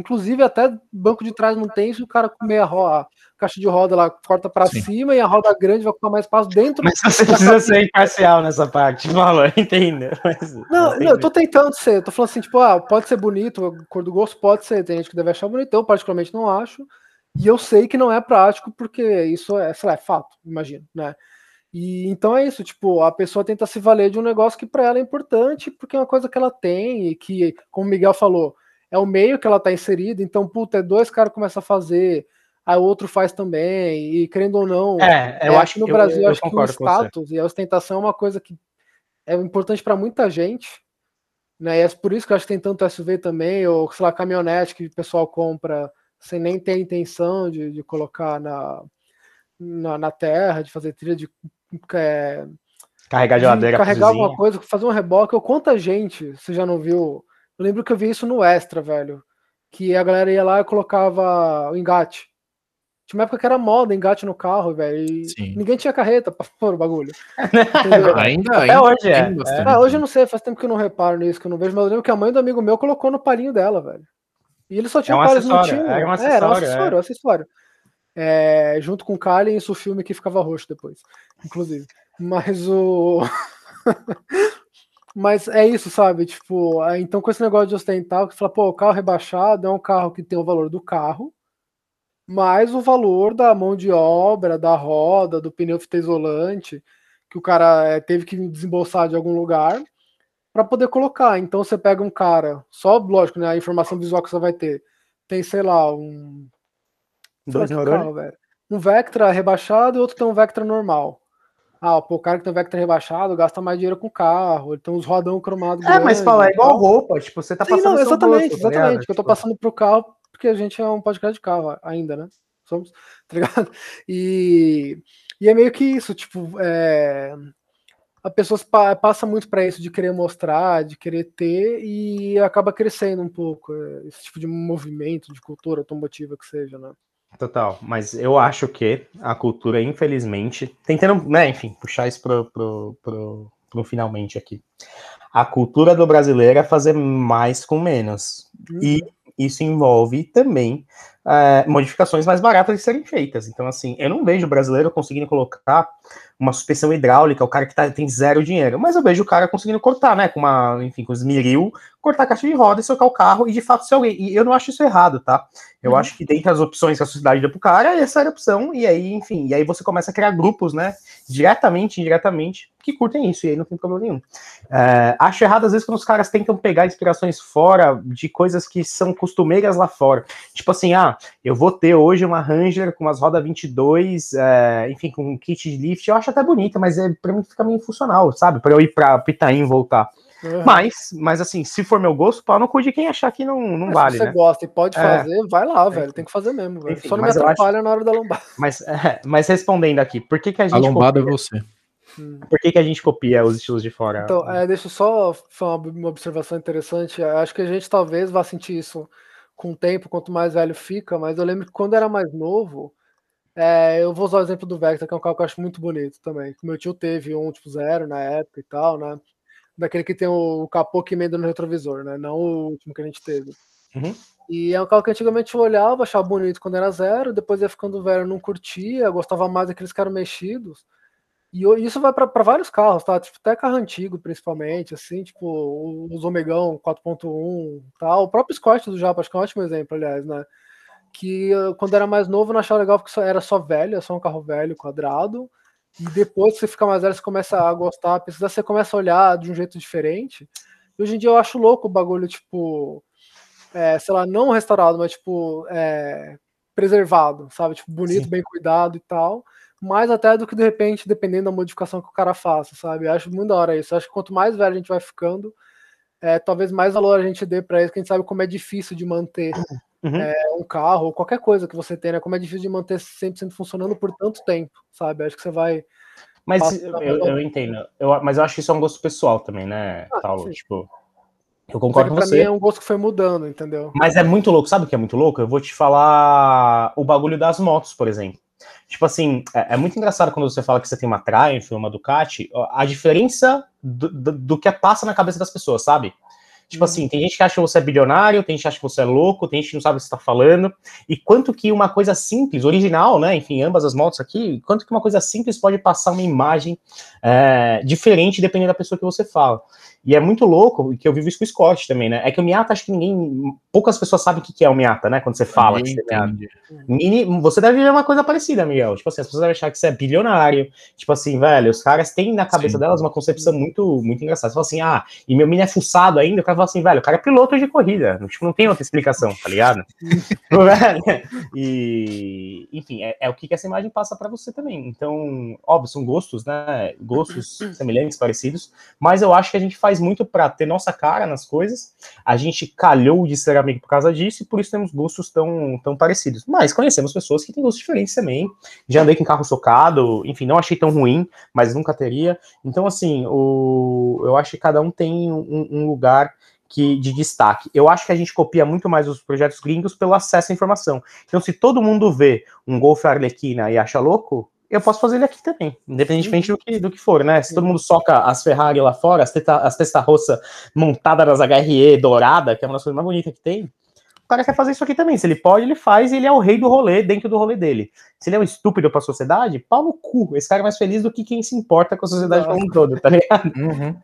Inclusive, até banco de trás não tem, se o cara comer a, ro- a caixa de roda lá, corta para cima e a roda grande vai ocupar mais espaço dentro. Mas você precisa ser imparcial nessa parte, Paulo, entenda. Mas, Não, não, eu tô tentando ser, eu tô falando assim, tipo, ah, pode ser bonito, a cor do gosto pode ser, tem gente que deve achar bonito, eu particularmente não acho, e eu sei que não é prático, porque isso é, sei lá, é fato, imagino, né? E então é isso, tipo, a pessoa tenta se valer de um negócio que para ela é importante, porque é uma coisa que ela tem, e que, como o Miguel falou, é o meio que ela tá inserida, então, puta, é dois caras começam a fazer, aí o outro faz também, e querendo ou não, É, eu é, acho aqui no eu- Brasil, eu acho que o você. status e a ostentação é uma coisa que é importante para muita gente, né? E é por isso que eu acho que tem tanto SUV também, ou sei lá, caminhonete que o pessoal compra sem nem ter a intenção de, de colocar na, na, na terra, de fazer trilha de, é, Carregar de geladeira carregar alguma coisa, fazer um reboque. Ou quanta gente você já não viu? Eu lembro que eu vi isso no Extra, velho. Que a galera ia lá e colocava o engate. Tinha uma época que era moda, engate no carro, velho. E Sim. ninguém tinha carreta pra pôr o bagulho. Ainda, Entendeu? Até ainda hoje é. bastante. Ah, hoje eu não sei, faz tempo que eu não reparo nisso, que eu não vejo, mas eu lembro que a mãe do amigo meu colocou no palinho dela, velho. E ele só tinha um palha, eles não acessório, tinham. era um É, era um acessório, acessório, um acessório. É, junto com o Kali e isso o filme que ficava roxo depois, inclusive. Mas o. Mas é isso, sabe? Tipo, então com esse negócio de ostentar, que fala, pô, o carro rebaixado é um carro que tem o valor do carro, mais o valor da mão de obra, da roda, do pneu fita isolante, que o cara eh, teve que desembolsar de algum lugar para poder colocar. Então você pega um cara, só lógico, né, a informação visual que você vai ter, tem, sei lá, um Dois carro, velho. um Vectra rebaixado e outro tem um Vectra normal. Ah, pô, o cara que tem um Vectra rebaixado gasta mais dinheiro com o carro, ele tem uns rodão cromado É, mas fala, é igual tal. roupa, tipo, você tá Sim, passando não, seu exatamente, gosto, tá exatamente. ligado? que eu tô Tipo, passando pro carro porque a gente é um podcast de carro ainda, né? Somos, tá ligado? E, e é meio que isso, tipo, é, a pessoa passa muito pra isso de querer mostrar, de querer ter e acaba crescendo um pouco é, esse tipo de movimento, de cultura automotiva que seja, né? Total, mas eu acho que a cultura, infelizmente, tentando, né, enfim, puxar isso pro, pro, pro, pro finalmente aqui. A cultura do brasileiro é fazer mais com menos. E isso envolve também é, modificações mais baratas de serem feitas. Então, assim, eu não vejo o brasileiro conseguindo colocar uma suspensão hidráulica, o cara que tá, tem zero dinheiro, mas eu vejo o cara conseguindo cortar, né, com uma, enfim, com esmeril, cortar a caixa de roda e socar o carro e de fato ser alguém. E eu não acho isso errado, tá? Eu Uhum. acho que dentre as opções que a sociedade deu pro cara, essa era a opção, e aí, enfim, e aí você começa a criar grupos, né, diretamente, indiretamente, que curtem isso, e aí não tem problema nenhum. É, acho errado às vezes quando os caras tentam pegar inspirações fora de coisas que são costumeiras lá fora. Tipo assim, ah, eu vou ter hoje uma Ranger com umas rodas 22, é, enfim, com um kit de lift, eu acho até bonita, mas é, pra mim fica meio funcional, sabe? Pra eu ir pra Itaim e voltar. Uhum. Mas, mas assim, se for meu gosto, pau no cu de quem achar que não, não Mas vale, se você né? gosta e pode É. fazer, vai lá, velho. Tem que fazer mesmo, velho. Enfim, Só não me eu acho- atrapalha na hora da lombada. Mas, é, mas respondendo aqui, por que, que a A gente lombada é copia, você. por que, que a gente copia os estilos de fora? Então, é, deixa eu só uma observação interessante. Acho que a gente talvez vá sentir isso com o tempo, quanto mais velho fica, mas eu lembro que quando era mais novo, é, eu vou usar o exemplo do Vectra, que é um carro que eu acho muito bonito também. que Meu tio teve um tipo zero na época e tal, né? Daquele que tem o, o capô que emenda no retrovisor, né? Não o último que a gente teve. Uhum. E é um carro que antigamente eu olhava, achava bonito quando era zero, depois ia ficando velho, não curtia, gostava mais daqueles caras mexidos. E isso vai para vários carros, tá? Tipo, até carro antigo, principalmente, assim, tipo, os Omegão 4.1 tal. O próprio Scott do Japa, acho que é um ótimo exemplo, aliás, né? Que eh, quando era mais novo não achava legal porque só- era só velho, é só um carro velho, quadrado. E depois que você fica mais velho, você começa a gostar, a pesquisar, você começa a olhar de um jeito diferente. E hoje em dia eu acho louco o bagulho, tipo, é, sei lá, não restaurado, mas tipo, é, preservado, sabe? Tipo, bonito, Sim. bem cuidado e tal. Mais até do que de repente, dependendo da modificação que o cara faça, sabe? Eu acho muito da hora isso. Eu acho que quanto mais velho a gente vai ficando, é, talvez mais valor a gente dê pra isso, que a gente sabe como é difícil de manter Uhum. é, um carro ou qualquer coisa que você tenha, né? Como é difícil de manter 100% funcionando por tanto tempo, sabe? Acho que você vai. Mas eu, eu entendo. Eu, mas eu acho que isso é um gosto pessoal também, né, Ah, Paulo? sim. Tipo, eu concordo com pra você. mim é um gosto que foi mudando, entendeu? Mas é muito louco, sabe o que é muito louco? Eu vou te falar o bagulho das motos, por exemplo. Tipo assim, é, é muito engraçado quando você fala que você tem uma Triumph, uma Ducati, a diferença do, do, do que passa na cabeça das pessoas, sabe? Tipo Uhum. assim, tem gente que acha que você é bilionário, tem gente que acha que você é louco, tem gente que não sabe o que você tá falando. E quanto que uma coisa simples, original, né? Enfim, ambas as motos aqui, quanto que uma coisa simples pode passar uma imagem é, diferente dependendo da pessoa que você fala. E é muito louco, que eu vivo isso com o Scott também, né? É que o Miata, acho que ninguém. Poucas pessoas sabem o que é o Miata, né? Quando você fala que você é. Mini- você deve ver uma coisa parecida, Miguel. Tipo assim, as pessoas devem achar que você é bilionário. Tipo assim, velho, os caras têm na cabeça Sim. delas uma concepção muito, muito engraçada. Você fala assim, ah, e meu mini é fuçado ainda. O cara fala assim, velho, o cara é piloto de corrida. Tipo, não tem outra explicação, tá ligado? E, enfim, é, é o que, que essa imagem passa pra você também. Então, óbvio, são gostos, né? Gostos semelhantes, parecidos. Mas eu acho que a gente faz muito pra ter nossa cara nas coisas. A gente calhou de ser amigo por causa disso e por isso temos gostos tão, tão parecidos. Mas conhecemos pessoas que têm gostos diferentes também. Já andei com carro socado, enfim, não achei tão ruim, mas nunca teria. Então, assim, o, eu acho que cada um tem um, um lugar que de destaque. Eu acho que a gente copia muito mais os projetos gringos pelo acesso à informação. Então, se todo mundo vê um Golf Arlequina e acha louco, eu posso fazer ele aqui também, independentemente do que, do que for, né? Se todo mundo soca as Ferrari lá fora, as, teta, as testa roça montadas nas HRE dourada, que é uma das coisas mais bonitas que tem, o cara quer fazer isso aqui também. Se ele pode, ele faz e ele é o rei do rolê dentro do rolê dele. Se ele é um estúpido pra sociedade, pau no cu. Esse cara é mais feliz do que quem se importa com a sociedade como um todo, tá ligado? Uhum.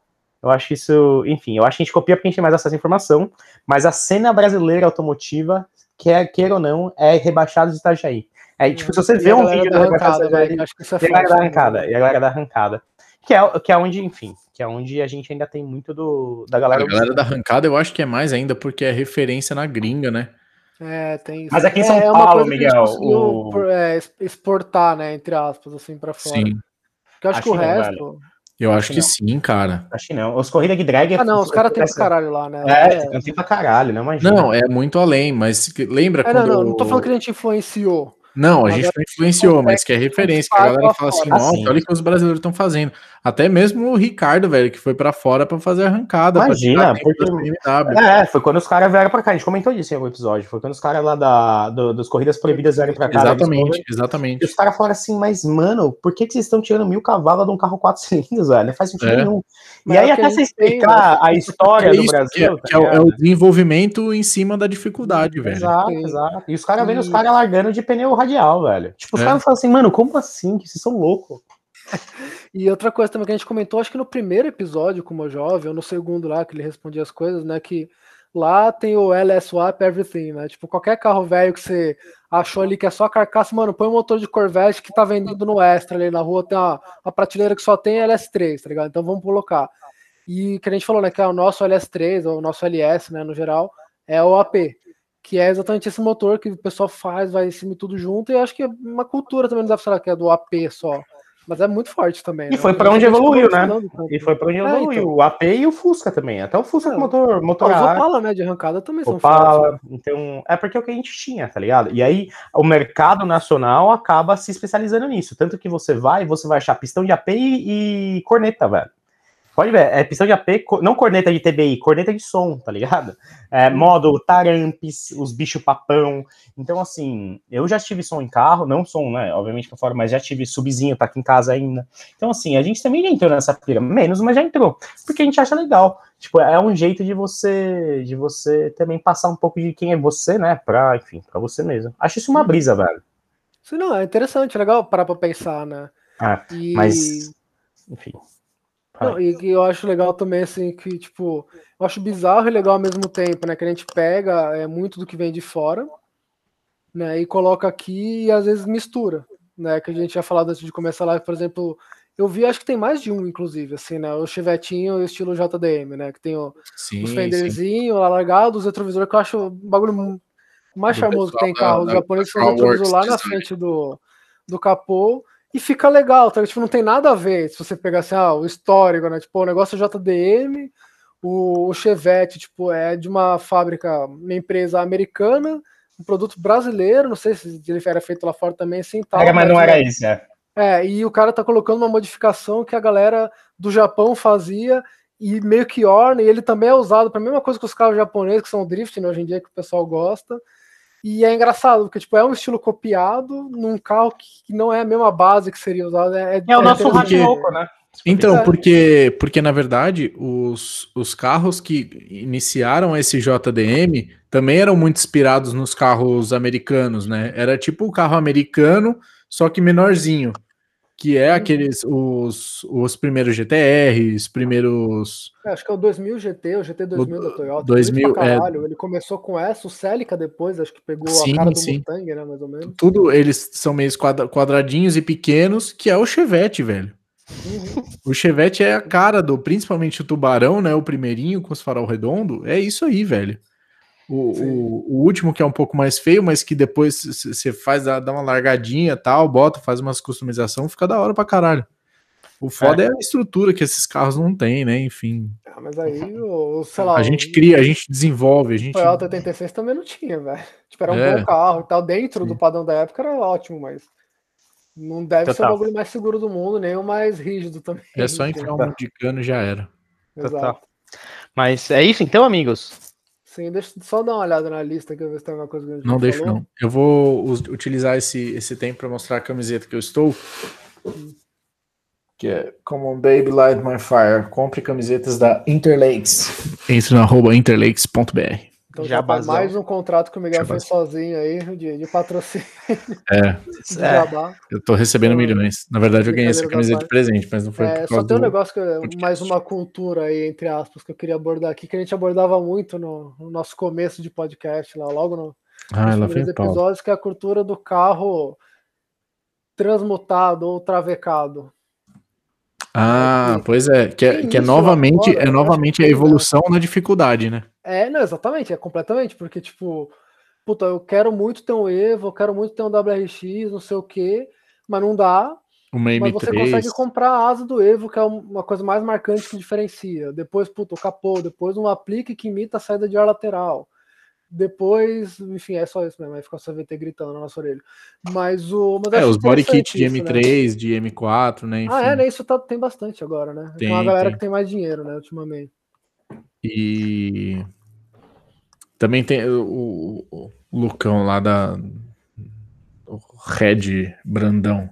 Eu acho isso, enfim, eu acho que a gente copia porque a gente tem mais acesso à informação, mas a cena brasileira automotiva, quer queira ou não, é rebaixada de Itajaí. É, tipo, se você E vê um galera vídeo da da arrancada, arrancada, velho, acho que isso é e a galera da né? arrancada, e a galera da arrancada. Que é, que é onde, enfim, que é onde a gente ainda tem muito do, da A galera. galera da arrancada eu acho que é mais ainda porque é referência na gringa, né? É, tem isso. Mas aqui em São é, é uma Paulo, gente Miguel, conseguiu, o- é, exportar, né, entre aspas, assim, pra fora. Sim. Porque eu acho, Acho que o não, resto... Eu Acho acho que não. sim, cara. Acho que não. Os corridas de drag Ah, não, os caras têm pra essa- caralho lá, né? É, tem pra caralho, não imagina. Não, é muito além, mas lembra É, não, quando... não, não tô falando que a gente influenciou. Não, a gente é- não influenciou, mas que é referência, que a galera fala assim, nossa, olha o que os brasileiros estão fazendo. Até mesmo o Ricardo, velho, que foi pra fora pra fazer arrancada. Imagina, porque- das. É, foi quando os caras vieram pra cá. A gente comentou disso em algum episódio. Foi quando os caras lá da, do, dos Corridas Proibidas vieram pra cá. da Exatamente. E exatamente. os caras falaram assim, mas, mano, por que, que vocês estão tirando mil cavalos de um carro quatro cilindros, velho? Não faz sentido É. nenhum. Mas e aí, é que até você gente tem, explicar a história É do Brasil. que é, tá que é o, é desenvolvimento em cima da dificuldade, velho. Exato, exato. E os caras vendo os E- caras largando de pneu radial, velho. Tipo, os É. caras falam assim, mano, como assim? Que vocês são loucos. E outra coisa também que a gente comentou, acho que no primeiro episódio com o Jovem, ou no segundo lá, que ele respondia as coisas, né? Que lá tem o LS Swap Everything, né? Tipo, qualquer carro velho que você achou ali que é só carcaça, mano, põe um motor de Corvette que tá vendendo no Extra ali na rua, tem uma, uma prateleira que só tem LS3, tá ligado? Então vamos colocar. E que a gente falou, né? Que é o nosso LS3, ou o nosso LS, né? No geral, é o AP. Que é exatamente esse motor que o pessoal faz, vai em cima e tudo junto, e acho que é uma cultura também, não pra falar que é do AP só. Mas é muito forte também. E né? foi pra A onde evoluiu, né? E foi pra onde É, evoluiu. então. O AP e o Fusca também. Até o Fusca com É. motor, motor Ah, os. Opala, né, de arrancada também são fortes. Opala, então é porque é o que a gente tinha, tá ligado? E aí o mercado nacional acaba se especializando nisso, tanto que você vai, você vai achar pistão de AP e, e corneta, velho. Pode ver, é pistão de AP, não corneta de TBI, corneta de som, tá ligado? É, módulo, tarampes, os bichos papão. Então, assim, eu já tive som em carro, não som, né, obviamente pra fora, mas já tive subzinho, tá aqui em casa ainda. Então, assim, a gente também já entrou nessa pira, menos, mas já entrou, porque a gente acha legal. Tipo, é um jeito de você de você também passar um pouco de quem é você, né, pra, enfim, pra você mesmo. Acho isso uma brisa, velho. Sim, não, é interessante, é legal parar pra pensar, né? Ah, E, mas, enfim. Não, e que eu acho legal também, assim, que, tipo, eu acho bizarro e legal ao mesmo tempo, né? Que a gente pega é, muito do que vem de fora, né? E coloca aqui e às vezes mistura, né? Que a gente tinha falado antes de começar a live, por exemplo, eu vi, acho que tem mais de um, inclusive, assim, né? O Chevetinho e o estilo JDM, né? Que tem o, Sim, os fenderzinhos lá largados, os retrovisores, que eu acho um bagulho mais Do charmoso que tem da- japoneses, da são os retrovisores lá na frente do, do capô, e fica legal, tá? Tipo, não tem nada a ver, se você pegar assim, ah, o histórico, né? Tipo, o negócio é JDM, o, o Chevette, tipo, é de uma fábrica, uma empresa americana, um produto brasileiro, não sei se ele era feito lá fora também, assim, tal. Era, mas não é- era isso, né? é, e o cara tá colocando uma modificação que a galera do Japão fazia e meio que orna, e ele também é usado para a mesma coisa que os carros japoneses, que são drift, né, hoje em dia, que o pessoal gosta. E é engraçado, porque tipo, é um estilo copiado num carro que não é a mesma base que seria usado. É, É o nosso interessante. Ratinoco, né? Então, É. porque, porque na verdade, os, os carros que iniciaram esse JDM também eram muito inspirados nos carros americanos, né? Era tipo o carro americano, só que menorzinho. Que é aqueles, os, os primeiros GTRs, primeiros. É, acho que é o 2000 GT, o GT 2000 da Toyota. 2000, bonito pra é. caralho. Ele começou com essa, o Celica depois, acho que pegou Sim, a cara do sim. Mustang, né, mais ou menos. Tudo eles são meio quadra- quadradinhos e pequenos, que é o Chevette, velho. Uhum. O Chevette é a cara do, principalmente o Tubarão, né? O primeirinho com os farol redondo. É isso aí, velho. O, o, o último que é um pouco mais feio, mas que depois você faz, dá, dá uma largadinha tal, bota, faz umas customização, fica da hora pra caralho. O foda é, a estrutura que esses carros não têm, né? Enfim, Ah, mas aí, o, sei lá, a o- gente cria, a gente desenvolve, a O gente. Toyota 86 também não tinha, velho. Tipo, era um É. bom carro e tal. Dentro Sim. do padrão da época era ótimo, mas não deve ser o bagulho mais seguro do mundo, nem o mais rígido também. É só enfiar um monte de cano e já era. Exato. Total. Mas é isso então, amigos. Sim, deixa eu só dar uma olhada na lista aqui, ver se tem alguma coisa que a gente Não deixo, não. Eu vou utilizar esse, esse tempo para mostrar a camiseta que eu estou. Que é Common Baby Light My Fire. Compre camisetas da Interlakes. Entre no arroba interlakes.br. Então já tá mais um contrato que o Miguel Jabazão. fez sozinho aí, de, de patrocínio É, É. eu tô recebendo milhões. Na verdade, eu ganhei essa camiseta de presente, mas não foi É, só tem um do... negócio que podcast. mais uma cultura aí, entre aspas, que eu queria abordar aqui, que a gente abordava muito no, no nosso começo de podcast, lá, logo no, Ah, nos primeiros vem pau. episódios, que é a cultura do carro transmutado ou travecado. Ah, pois é. Que é, que é novamente, fora, é eu novamente a evolução na dificuldade, né? É, não, exatamente, é completamente, porque, tipo, puta, eu quero muito ter um Evo, eu quero muito ter um WRX, não sei o quê, mas não dá, Uma mas você M3. consegue comprar a asa do Evo, que é uma coisa mais marcante que diferencia. Depois, puta, o capô, depois um aplique que imita a saída de ar lateral. Depois, enfim, é só isso mesmo, aí fica o CVT gritando na nossa orelha. Mas o. Mas É, os body interessante kit de isso, né? M3, de M4, né? Enfim. Ah, é, né? Isso tá- tem bastante agora, né? Tem, Tem, uma galera tem. que tem mais dinheiro, né, ultimamente. E também tem o, o- o Lucão lá da o Red Brandão.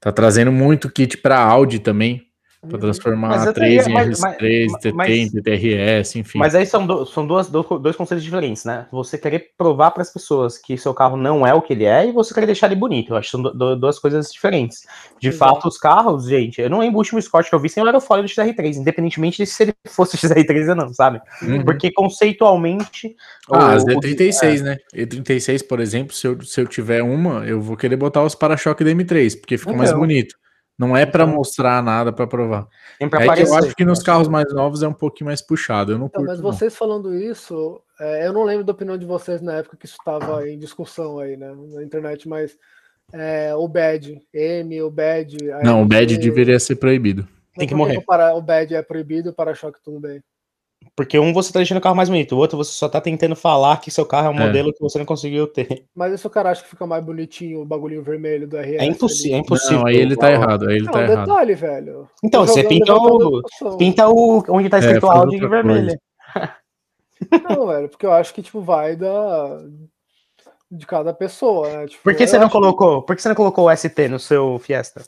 Tá trazendo muito kit para Audi também, para transformar Mas a eu 3 em teria- mas- mas- RS3, mas- T30, TRS, enfim. Mas aí são, do- são duas, do- dois conceitos diferentes, né? Você querer provar para as pessoas que seu carro não é o que ele é e você querer deixar ele bonito. Eu acho que são du- duas coisas diferentes. De Exato. fato, os carros, gente, eu não lembro o último Scott que eu vi sem o aerofólio do XR3, independentemente de se ele fosse XR3 ou não, sabe? Uhum. Porque conceitualmente. Ah, as o- o- D36, né? E36, por exemplo, se eu, se eu tiver uma, eu vou querer botar os para-choque da M3, porque fica mais Então. bonito. Não é para Então. mostrar nada para provar. É que eu acho que nos carros mais novos é um pouquinho mais puxado. Eu não Então, curto, mas não. vocês falando isso, é, eu não lembro da opinião de vocês na época que isso estava em discussão aí, né, na internet, mas é, o BAD, M, o BAD. Não, o bad deveria ser proibido. Tem que morrer. o para- O BAD é proibido o para-choque tudo bem. Porque um você tá deixando o carro mais bonito, o outro você só tá tentando falar que seu carro é um É. modelo que você não conseguiu ter. Mas e se o cara acha que fica mais bonitinho o bagulhinho vermelho do RS? É impossível, é impossível. Não, aí ele tá errado, aí ele Não, tá errado. detalhe, velho. Então, você pinta o, pinta o onde tá escrito É, Audi de vermelho. Não, velho, porque eu acho que, tipo, vai da... de cada pessoa, né? Tipo, Por que eu você não acho- colocou? Por que você não colocou o ST no seu Fiesta?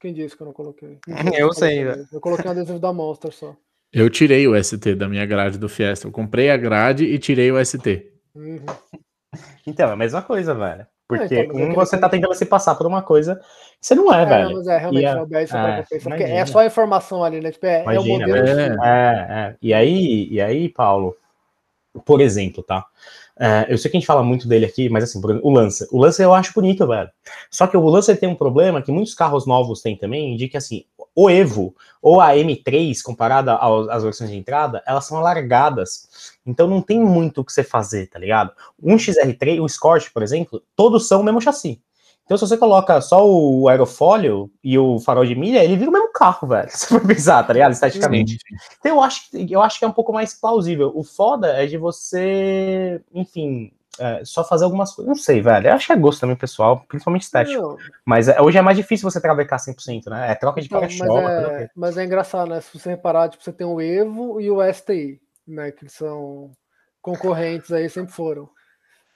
Quem disse que eu não coloquei? Eu sei, coloquei. Eu coloquei um adesivo da Monster só. Eu tirei o ST da minha grade do Fiesta. Eu comprei a grade e tirei o ST. Uhum. Então, é a mesma coisa, velho. Porque então, mas é um que você tá tentando se passar por uma coisa que você não é, É, velho. mas é, realmente, E a- não, é, é, porque é imagina. só a informação ali, né? Tipo, é, é o Imagina, modelo. É. X. É, é. E aí, e aí, Paulo, por exemplo, tá? É, eu sei que a gente fala muito dele aqui, mas assim, por exemplo, o Lancer. O Lancer eu acho bonito, velho. Só que o Lancer tem um problema que muitos carros novos têm também, de que assim, o Evo ou a M3, comparada às versões de entrada, elas são alargadas. Então não tem muito o que você fazer, tá ligado? Um XR3, o Escort, por exemplo, todos são o mesmo chassi. Então, se você coloca só o aerofólio e o farol de milha, ele vira o mesmo carro, velho. Se for pensar, tá ligado? Esteticamente. Então, eu acho, que- eu acho que é um pouco mais plausível. O foda é de você, enfim, é, só fazer algumas coisas. Não sei, velho. Eu acho que é gosto também, pessoal, principalmente estético. Não, Mas é, hoje é mais difícil você travecar 100%, né? É troca de para-choque. é, mas é engraçado, né? Se você reparar, tipo, você tem o Evo e o STI, né? Que são concorrentes aí, sempre foram.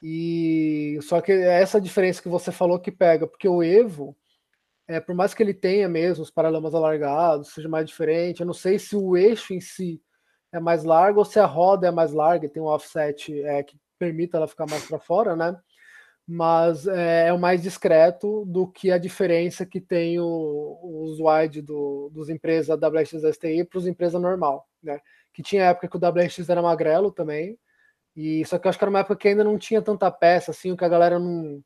E só que é essa diferença que você falou que pega, porque o Evo, é, por mais que ele tenha mesmo os paralamas alargados, seja mais diferente, eu não sei se o eixo em si é mais largo ou se a roda é mais larga, e tem um offset é, que permita ela ficar mais para fora, né? mas é, é o mais discreto do que a diferença que tem o, os wide do, dos empresas WX STI para os empresas normal, né? Que tinha época que o WX era magrelo também, e só que eu acho que era uma época que ainda não tinha tanta peça, assim, o que a galera não,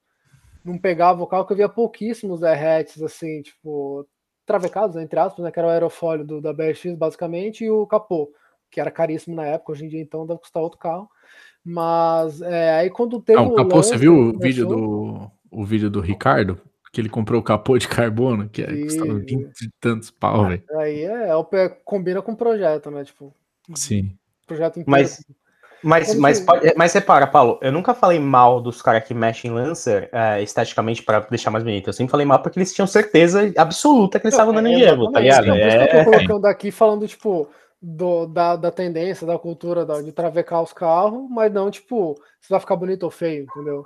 não pegava o carro, que eu via pouquíssimos derretes, assim, tipo, travecados, entre aspas, né? Que era o aerofólio do WX, basicamente, e o capô, que era caríssimo na época, hoje em dia, então, deve custar outro carro. Mas é, aí quando teve Ah, o capô, você lance, viu o vídeo do, o vídeo do Ricardo? Que ele comprou o capô de carbono, que é, custava vi. 20 e tantos pau, velho. Aí é, é o pé- combina com o projeto, né? Tipo, Sim. projeto inteiro. Mas- Mas, mas, pode- mas repara, Paulo, eu nunca falei mal dos caras que mexem Lancer é, esteticamente para deixar mais bonito. Eu sempre falei mal porque eles tinham certeza absoluta que eles estavam dando É, em Evo, tá ligado? Isso que eu É, tô colocando aqui falando, tipo, do, da, da tendência, da cultura da, de travecar os carros, mas não, tipo, se vai ficar bonito ou feio, entendeu?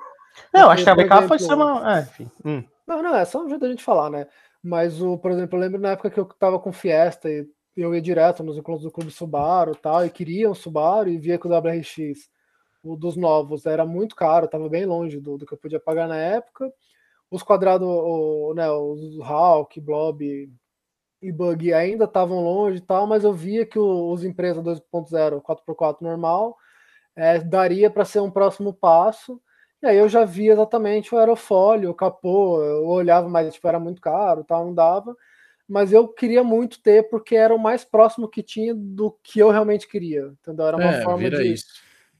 Não, acho que travecar foi só uma. É, enfim. Hum. Não, não, é só um jeito da gente falar, né? Mas, o, por exemplo, eu lembro na época que eu tava com Fiesta e eu ia direto nos encontros do Clube Subaru e tal, e queria um Subaru e via que o WRX, o dos novos, era muito caro, tava bem longe do, do que eu podia pagar na época. Os quadrados, né, os Hawk, Blob e Bug ainda estavam longe e tal, mas eu via que o, os empresas 2.0, 4x4 normal, é, daria para ser um próximo passo. E aí eu já via exatamente o aerofólio, o capô, eu olhava, mas tipo, era muito caro, tal, não dava mas eu queria muito ter porque era o mais próximo que tinha do que eu realmente queria. Entendeu? Era uma É, forma de,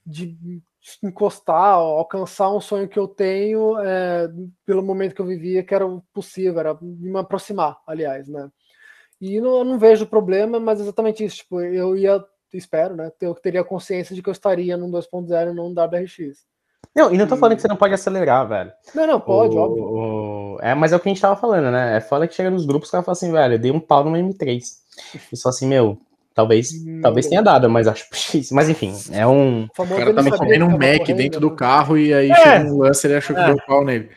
de encostar, alcançar um sonho que eu tenho é, pelo momento que eu vivia, que era possível, era me aproximar, aliás, né? E não, eu não vejo problema, mas exatamente isso. Tipo, eu ia, espero, né? Eu teria consciência de que eu estaria num 2.0 e não num WRX. Não, e não tô falando que você não pode acelerar, velho. Não, não, pode, O- óbvio. o- É, mas é o que a gente tava falando, né? É foda que chega nos grupos, os caras falam assim, velho, eu dei um pau no M3. E só assim, meu, talvez, Hum, talvez tenha dado, mas acho difícil. Mas enfim, é um. O O cara tava sabia comendo que um Mac dentro do né? carro e aí É. chegou um lance e ele achou que É. deu pau nele.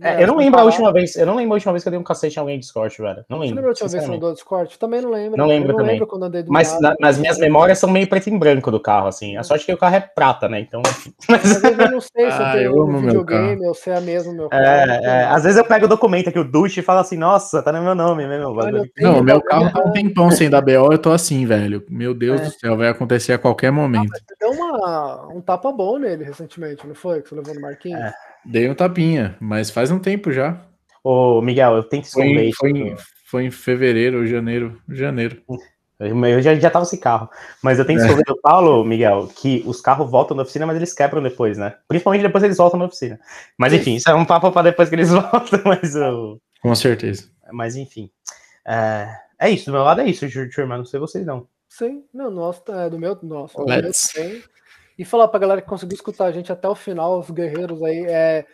É, eu não sem lembro a última vez. Eu não lembro a última vez que eu dei um cacete em alguém de Discord, velho. Não Você lembro. lembra a última vez que você andou de Discord? Também não lembro. Não lembro eu não também. lembro quando andei do Mas na- nas minhas memórias são meio preto e branco do carro, assim. A sorte é que o carro é prata, né? Então. Mas às vezes eu não sei se eu Ah, tenho eu um meu videogame ou se é mesmo meu carro. É, é, às vezes eu pego o documento aqui, o Duche, e falo assim, nossa, tá no meu nome mesmo. Tem Não, meu carro tá um tempão sem dar BO, eu tô assim, velho. Meu Deus É. do céu, vai acontecer a qualquer momento. Você deu uma, um tapa bom nele recentemente, não foi? Que você levou no Marquinhos? É. Dei um tapinha, mas faz um tempo já. Ô, Miguel, eu tento Foi esconder em, isso. foi em, foi em fevereiro ou janeiro. Janeiro. Eu eu já, já tava sem carro. Mas eu tenho que É. esconder do Paulo, Miguel, que os carros voltam da oficina, mas eles quebram depois, né? Principalmente depois que eles voltam da oficina. Mas enfim, isso é um papo pra depois que eles voltam, mas eu. Com certeza. Mas enfim. É, é isso, do meu lado é isso, turma. Não sei vocês não. Sim, não, nosso, é, do meu, nosso, do meu Let's. E falar pra galera que conseguiu escutar a gente até o final, os guerreiros aí, é,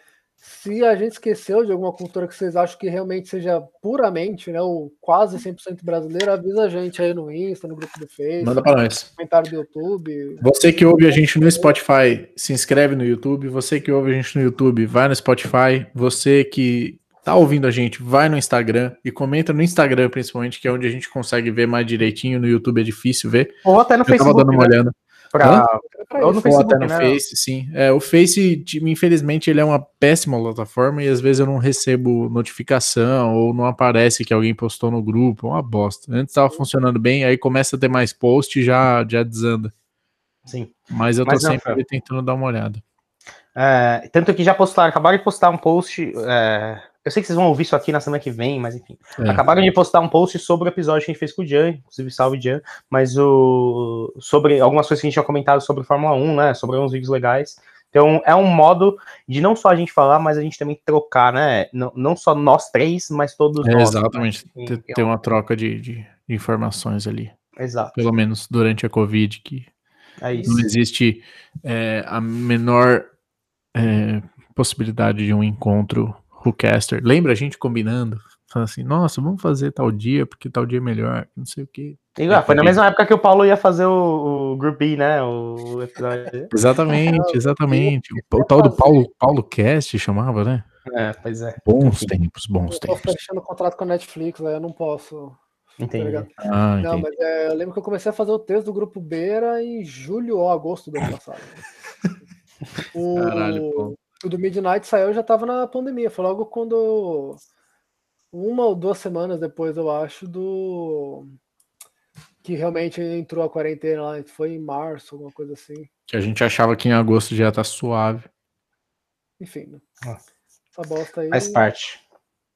se a gente esqueceu de alguma cultura que vocês acham que realmente seja puramente, né, ou quase 100% brasileiro, avisa a gente aí no Insta, no grupo do Face, Manda pra nós. comentário do YouTube. Você que ouve a gente no Spotify, se inscreve no YouTube. Você que ouve a gente no YouTube, vai no Spotify. Você que tá ouvindo a gente, vai no Instagram e comenta no Instagram, principalmente, que é onde a gente consegue ver mais direitinho. No YouTube é difícil ver. Ou até no Eu tava Facebook. dando uma né? olhada. Pra... Pra Ou no Facebook, até no né? Face, sim. É, o Face, de- infelizmente, ele é uma péssima plataforma e às vezes eu não recebo notificação ou não aparece que alguém postou no grupo. É uma bosta. Antes estava funcionando bem, aí começa a ter mais post e já, já desanda. Sim. Mas eu tô Mas não, sempre tentando dar uma olhada. É, tanto que já postaram, acabaram de postar um post. é, eu sei que vocês vão ouvir isso aqui na semana que vem, mas enfim. É. Acabaram de postar um post sobre o episódio que a gente fez com o Jan, inclusive salve Jan, mas o sobre algumas coisas que a gente tinha comentado sobre Fórmula 1, né? Sobre uns vídeos legais. Então é um modo de não só a gente falar, mas a gente também trocar, né? Não, não só nós três, mas todos É, nós. exatamente. né? Ter, ter uma troca de, de informações ali. Exato. Pelo menos durante a Covid, que É isso. não existe é, a menor é, possibilidade de um encontro Whocaster. Lembra a gente combinando? Falando assim, nossa, vamos fazer tal dia, porque tal dia é melhor, não sei o quê. Ah, foi na mesma época que o Paulo ia fazer o, o Group B, né? O episódio. Exatamente, exatamente. O, o tal do Paulo, Paulo Cast chamava, né? É, pois é. Bons tempos, bons Eu tô tempos. fechando contrato com a Netflix, aí eu não posso. tá Entendi. ligado? Ah, Não, entendi. mas é, eu lembro que eu comecei a fazer o texto do Grupo Beira em julho ou agosto do ano passado. O, Caralho, pô. O do Midnight saiu já tava na pandemia. Foi logo quando. Uma ou duas semanas depois, eu acho, do. Que realmente entrou a quarentena lá. Foi em março, alguma coisa assim. Que a gente achava que em agosto já tá suave. Enfim, né? Ah. Essa bosta aí. Faz parte.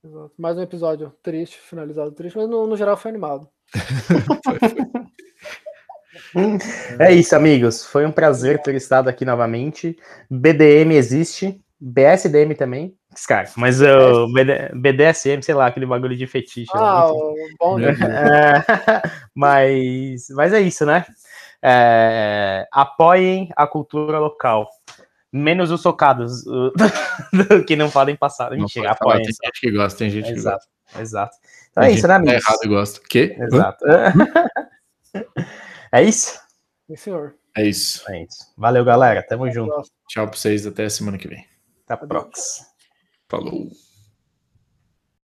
Exato. Mais um episódio triste, finalizado triste, mas no, no geral foi animado. É isso, amigos. Foi um prazer ter estado aqui novamente. BDM existe, BSDM também. Cara, mas o BD, BDSM, sei lá, aquele bagulho de fetiche. né? Ah, bom, né? É, mas, mas é isso, né? É, apoiem a cultura local. Menos os socados que não podem passar. Não Mentira, apoiem. tem gente que gosta, tem gente que gosta. Exato, exato. Então Tem é isso, né, que tá amigos? errado e gosta. Quê? Hã? Exato. É isso? Sim, senhor. É isso. É isso. Valeu, galera. Tamo junto. Tchau pra vocês. Até semana que vem. Até a próxima. Falou.